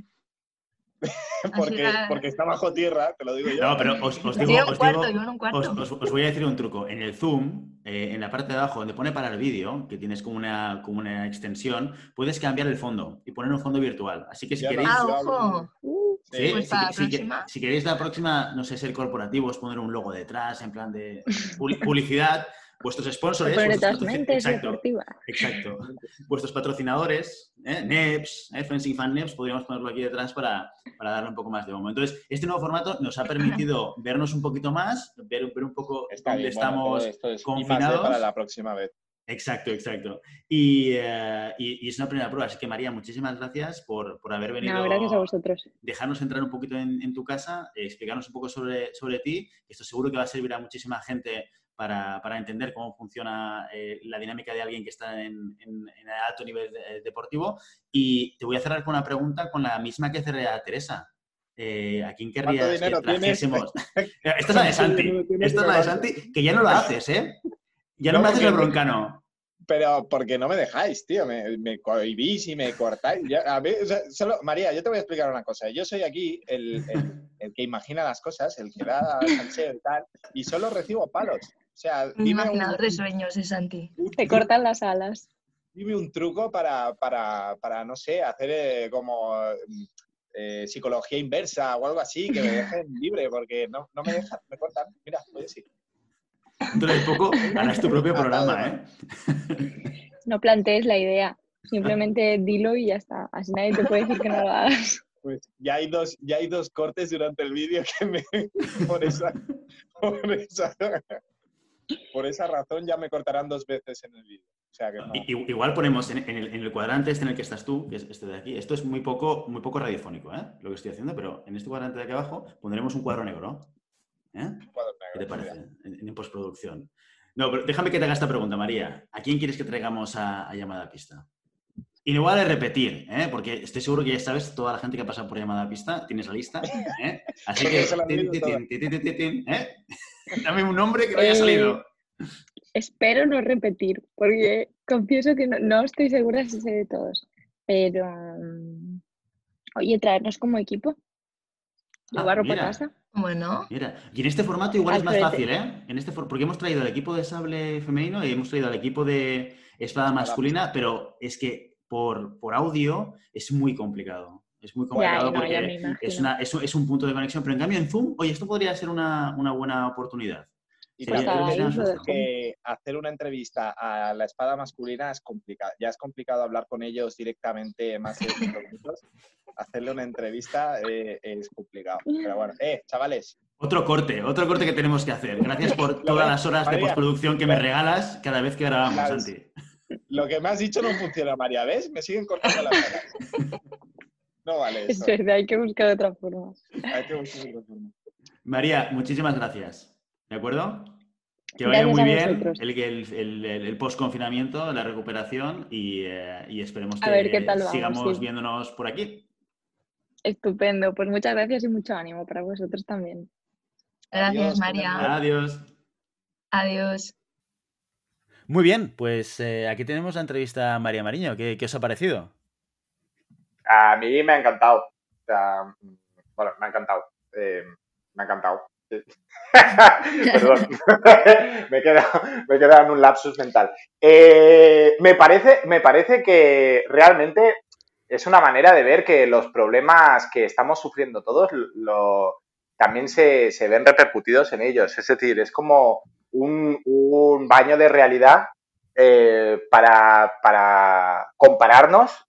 Porque, porque está bajo tierra, te lo digo yo. No, pero os, os digo, en un os, cuarto, digo- yo en un cuarto. os- os- os voy a decir un truco. En el Zoom, eh, en la parte de abajo, donde pone para el vídeo, que tienes como una, como una extensión, puedes cambiar el fondo y poner un fondo virtual. Así que si Ya no. queréis... Ah, ojo. Uh, Sí, Pues si, queréis la próxima, no sé, ser corporativo, os poner un logo detrás, en plan de publi- publicidad, vuestros sponsors, vuestros exacto, vuestros patrocinadores, ¿eh? NEPS, ¿eh? Fencing Fan NEPS, podríamos ponerlo aquí detrás para, para darle un poco más de bombo. Entonces, este nuevo formato nos ha permitido vernos un poquito más, ver, ver un poco Está dónde bien, bueno, estamos. todo esto es D confinados. para la próxima vez. Exacto, exacto. Y, eh, y- y es una primera prueba. Así que, María, muchísimas gracias por, por haber venido No, gracias a vosotros. dejarnos entrar un poquito en, en tu casa, eh, explicarnos un poco sobre, sobre ti. Esto seguro que va a servir a muchísima gente para, para entender cómo funciona eh, la dinámica de alguien que está en, en- en alto nivel eh, deportivo. Y te voy a cerrar con una pregunta con la misma que cerré a Teresa. Eh, ¿A quién querrías que trajésemos? Esta es la de ¿Cuánto dinero Santi. Esta es la de Santi, que ya no la haces, ¿eh? Ya no, No, me haces el broncano. Pero porque no me dejáis, tío, me, me cohibís y me cortáis. Ya, a mí, o sea, solo, María, yo te voy a explicar una cosa. Yo soy aquí el, el- el que imagina las cosas, el que da salseo y tal, y solo recibo palos. O sea, Un dime imaginador de sueños, es Santi. Te cortan las alas. dime un truco para, para, para no sé, hacer eh, como eh, psicología inversa o algo así, que me dejen libre, porque no, no me dejan, me cortan. Mira, oye, sí. Dentro de poco harás tu propio programa, ¿eh? No plantees la idea. Simplemente dilo y ya está. Así nadie te puede decir que no lo hagas. Pues ya hay dos, ya hay dos cortes durante el vídeo que me por esa, por esa, por esa razón ya me cortarán dos veces en el vídeo. O sea no. Igual ponemos en, en el, en el cuadrante este en el que estás tú, que es este de aquí. Esto es muy poco, muy poco radiofónico, ¿eh? Lo que estoy haciendo, pero en este cuadrante de aquí abajo pondremos un cuadro negro. ¿eh? cuadro ¿Qué te negro, parece? En, en postproducción. No, pero déjame que te haga esta pregunta, María. ¿A quién quieres que traigamos a, a llamada a pista? Y no vale repetir, ¿eh? porque estoy seguro que ya sabes toda la gente que ha pasado por llamada a pista, tienes la lista. ¿eh? Así que. tin, tin, tin, ¿eh? Dame un nombre que no haya Eh, salido. Espero no repetir, porque confieso que no, no estoy segura si sé de todos. Pero, mm, oye, traernos como equipo. Ah, Llevar ropa a mira. casa. Bueno, Mira, y en este formato igual es más fácil, ¿eh? En este for- porque hemos traído al equipo de sable femenino y hemos traído al equipo de espada masculina, pero es que por, por audio es muy complicado. Es muy Ya, complicado ya porque es, una, es, un, es un punto de conexión. Pero en cambio en Zoom, oye, esto podría ser una, una buena oportunidad. Y Sería- que hacer una entrevista a la espada masculina es complicado. Ya es complicado hablar con ellos directamente más de cinco minutos. Hacerle una entrevista eh, es complicado. Pero bueno, eh, chavales, Otro corte, otro corte que tenemos que hacer. Gracias por todas las horas de postproducción que me regalas cada vez que grabamos. Santi. lo que me has dicho no funciona, María. ¿Ves? Me siguen cortando las alas. No vale Es verdad, hay que buscar otra forma. Hay que buscar otra forma. María, muchísimas gracias. ¿De acuerdo? Que Gracias vaya muy bien el, el, el- el- el post-confinamiento, la recuperación y, eh, y esperemos que vamos, sigamos sí. viéndonos por aquí. Estupendo. Pues muchas gracias y mucho ánimo para vosotros también. gracias Adiós, María. Adiós. Adiós. Muy bien, pues eh, aquí tenemos la entrevista a María Mariño. ¿Qué, qué os ha parecido? A mí me ha encantado. O sea, bueno, me ha encantado. Eh, me ha encantado. Perdón. me, he quedado, me he en un lapsus mental. Eh, me, parece, me parece que realmente es una manera de ver que los problemas que estamos sufriendo todos también se, se ven repercutidos en ellos. Es decir, es como un, un baño de realidad eh, para, para compararnos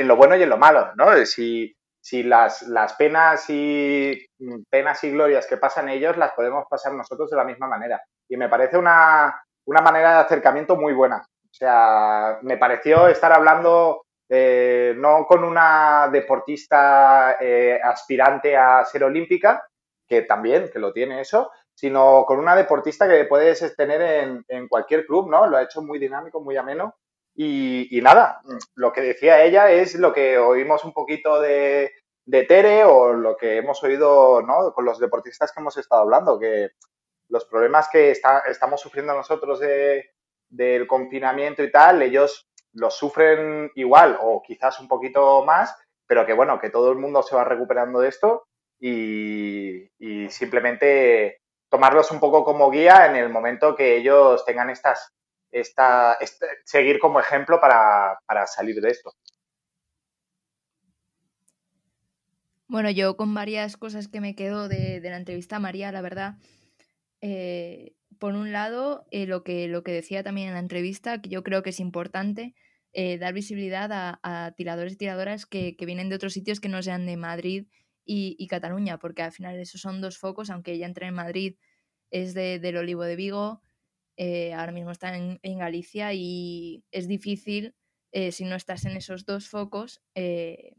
en lo bueno y en lo malo, ¿no? Si, si las, penas y penas y glorias que pasan ellos las podemos pasar nosotros de la misma manera. Y me parece una, una manera de acercamiento muy buena. O sea, me pareció estar hablando eh, no con una deportista eh, aspirante a ser olímpica, que también, que lo tiene eso, sino con una deportista que puedes tener en, en cualquier club, ¿no? Lo ha hecho muy dinámico, muy ameno y, nada, lo que decía ella es lo que oímos un poquito de, Tere o lo que hemos oído ¿no? con los deportistas que hemos estado hablando, que los problemas que estamos sufriendo nosotros del confinamiento y tal, ellos los sufren igual o quizás un poquito más, pero que bueno, que todo el mundo se va recuperando de esto y simplemente tomarlos un poco como guía en el momento que ellos tengan estas esta, seguir como ejemplo para, salir de esto. Bueno, yo con varias cosas que me quedo de, la entrevista María, la verdad. Eh, por un lado, eh, lo, que, lo que decía también en la entrevista, que yo creo que es importante eh, dar visibilidad a, tiradores y tiradoras que, vienen de otros sitios que no sean de Madrid y, Cataluña, porque al final esos son dos focos, aunque ella entre en Madrid, es del Olivo de Vigo, eh, ahora mismo está en, Galicia y es difícil, eh, si no estás en esos dos focos, eh,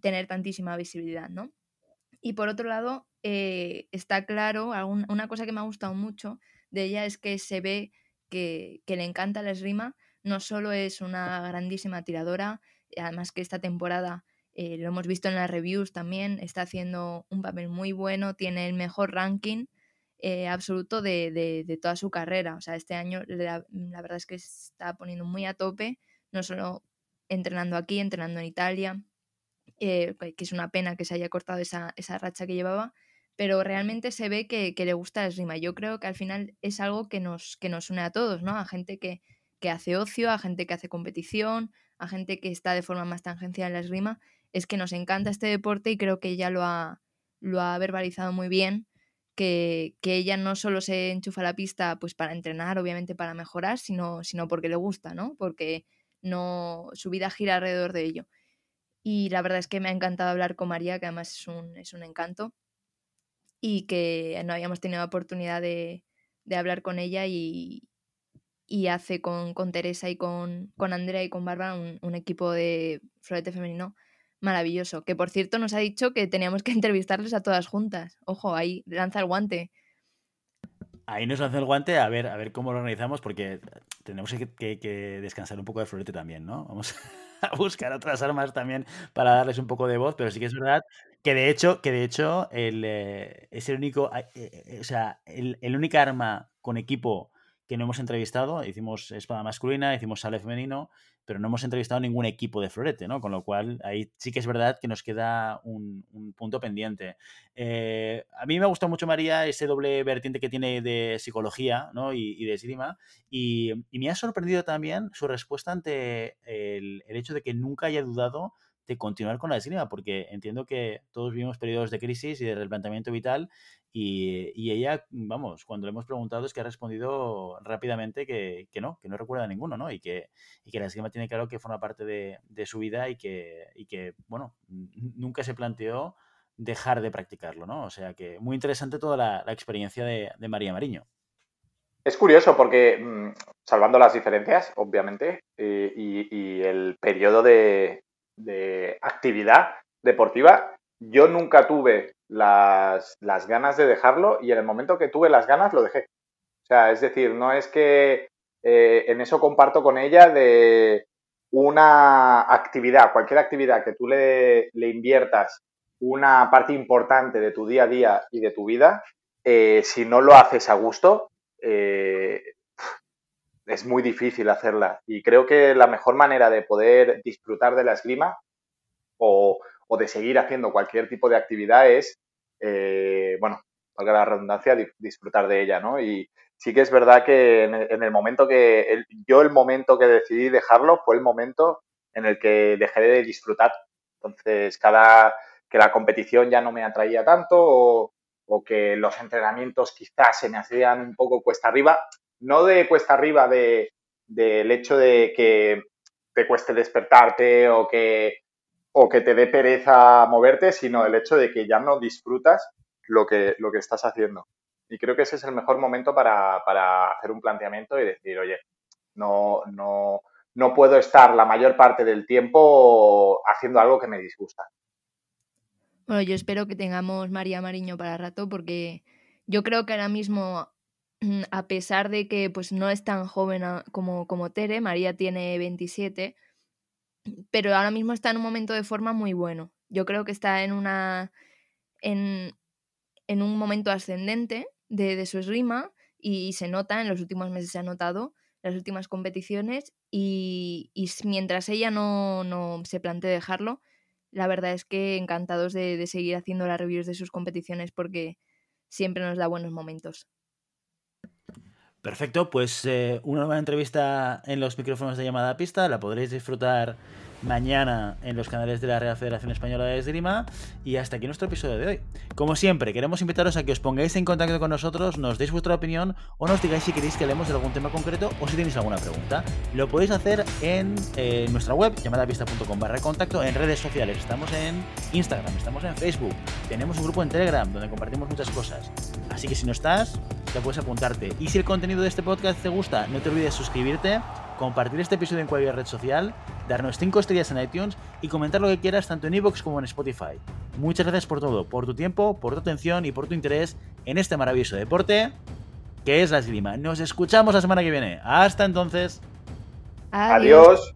tener tantísima visibilidad, ¿no? Y por otro lado, está claro, una cosa que me ha gustado mucho de ella es que se ve que, le encanta la esgrima, no solo es una grandísima tiradora, además que esta temporada lo hemos visto en las reviews también, está haciendo un papel muy bueno, tiene el mejor ranking eh, absoluto de, toda su carrera. O sea, este año la, verdad es que se está poniendo muy a tope, no solo entrenando aquí, entrenando en Italia, eh, que es una pena que se haya cortado esa, racha que llevaba, pero realmente se ve que, le gusta la esgrima. Yo creo que al final es algo que nos, que nos une a todos, ¿no? A gente que, que hace ocio, a gente que hace competición, a gente que está de forma más tangencial en la esgrima. Es que nos encanta este deporte y creo que ella lo ha, lo ha verbalizado muy bien que, ella no solo se enchufa a la pista pues para entrenar, obviamente para mejorar, sino, sino porque le gusta, ¿no? Porque no, su vida gira alrededor de ello. Y la verdad es que me ha encantado hablar con María, que además es un, es un encanto, y que no habíamos tenido oportunidad de, hablar con ella y, y hace con, Teresa y con, con Andrea y con Bárbara un, un equipo de florete femenino maravilloso. Que por cierto nos ha dicho que teníamos que entrevistarles a todas juntas. Ojo, ahí lanza el guante. Ahí nos lanza el guante a ver, a ver cómo lo organizamos, porque tenemos que, descansar un poco de florete también, ¿no? Vamos a buscar otras armas también para darles un poco de voz, pero sí que es verdad que de hecho, que de hecho el, eh, es el único, eh, eh, o sea, el, el arma con equipo que no hemos entrevistado, hicimos espada masculina, hicimos sale femenino, pero no hemos entrevistado ningún equipo de florete, ¿no? Con lo cual ahí sí que es verdad que nos queda un, punto pendiente. Eh, a mí me ha gustado mucho, María, ese doble vertiente que tiene de psicología ¿no? y, de esgrima, y, me ha sorprendido también su respuesta ante el, el hecho de que nunca haya dudado de continuar con la esgrima, porque entiendo que todos vivimos periodos de crisis y de replanteamiento vital y, ella, vamos, cuando le hemos preguntado es que ha respondido rápidamente que, no, que no recuerda ninguno, ¿no? Y que, que la esgrima tiene claro que forma parte de, su vida y que, que, bueno, nunca se planteó dejar de practicarlo, ¿no? O sea que muy interesante toda la, experiencia de, María Mariño. Es curioso porque, mm, salvando las diferencias, obviamente, eh, y, el periodo de, de actividad deportiva, yo nunca tuve las, ganas de dejarlo y en el momento que tuve las ganas lo dejé. O sea, es decir, no es que eh, en eso comparto con ella de una actividad, cualquier actividad que tú le, inviertas una parte importante de tu día a día y de tu vida, eh, si no lo haces a gusto, eh, es muy difícil hacerla. Y creo que la mejor manera de poder disfrutar de la esgrima o, o de seguir haciendo cualquier tipo de actividad es, eh, bueno, valga la redundancia, disfrutar de ella, ¿no? Y sí que es verdad que en el, momento que, yo el momento que decidí dejarlo fue el momento en el que dejé de disfrutar. Entonces, cada, que la competición ya no me atraía tanto o, que los entrenamientos quizás se me hacían un poco cuesta arriba, no de cuesta arriba del hecho de que te cueste despertarte o que o que te dé pereza moverte, sino el hecho de que ya no disfrutas lo que, lo que estás haciendo. Y creo que ese es el mejor momento para, para hacer un planteamiento y decir, oye, no, no, no puedo estar la mayor parte del tiempo haciendo algo que me disgusta. Bueno, yo espero que tengamos María Mariño para rato porque yo creo que ahora mismo, a pesar de que pues, no es tan joven como, como Tere, María tiene 27, pero ahora mismo está en un momento de forma muy bueno. Yo creo que está en una en, en un momento ascendente de, de su esgrima y, se nota, en los últimos meses se ha notado, las últimas competiciones y, y mientras ella no, no, se plantee dejarlo, la verdad es que encantados de, de seguir haciendo las reviews de sus competiciones porque siempre nos da buenos momentos. Perfecto, pues eh, una nueva entrevista en los micrófonos de llamada a pista, la podréis disfrutar mañana en los canales de la Real Federación Española de Esgrima. Y hasta aquí nuestro episodio de hoy. Como siempre, queremos invitaros a que os pongáis en contacto con nosotros, nos deis vuestra opinión o nos digáis si queréis que hablemos de algún tema concreto o si tenéis alguna pregunta. Lo podéis hacer en eh, nuestra web, llamadapista.com barra contacto, en redes sociales. Estamos en Instagram, estamos en Facebook, tenemos un grupo en Telegram donde compartimos muchas cosas. Así que si no estás, ya puedes apuntarte. Y si el contenido de este podcast te gusta, no te olvides suscribirte compartir este episodio en cualquier red social, darnos 5 estrellas en iTunes y comentar lo que quieras tanto en iVoox como en Spotify. Muchas gracias por todo, por tu tiempo, por tu atención y por tu interés en este maravilloso deporte que es la esgrima. Nos escuchamos la semana que viene. Hasta entonces. Adiós.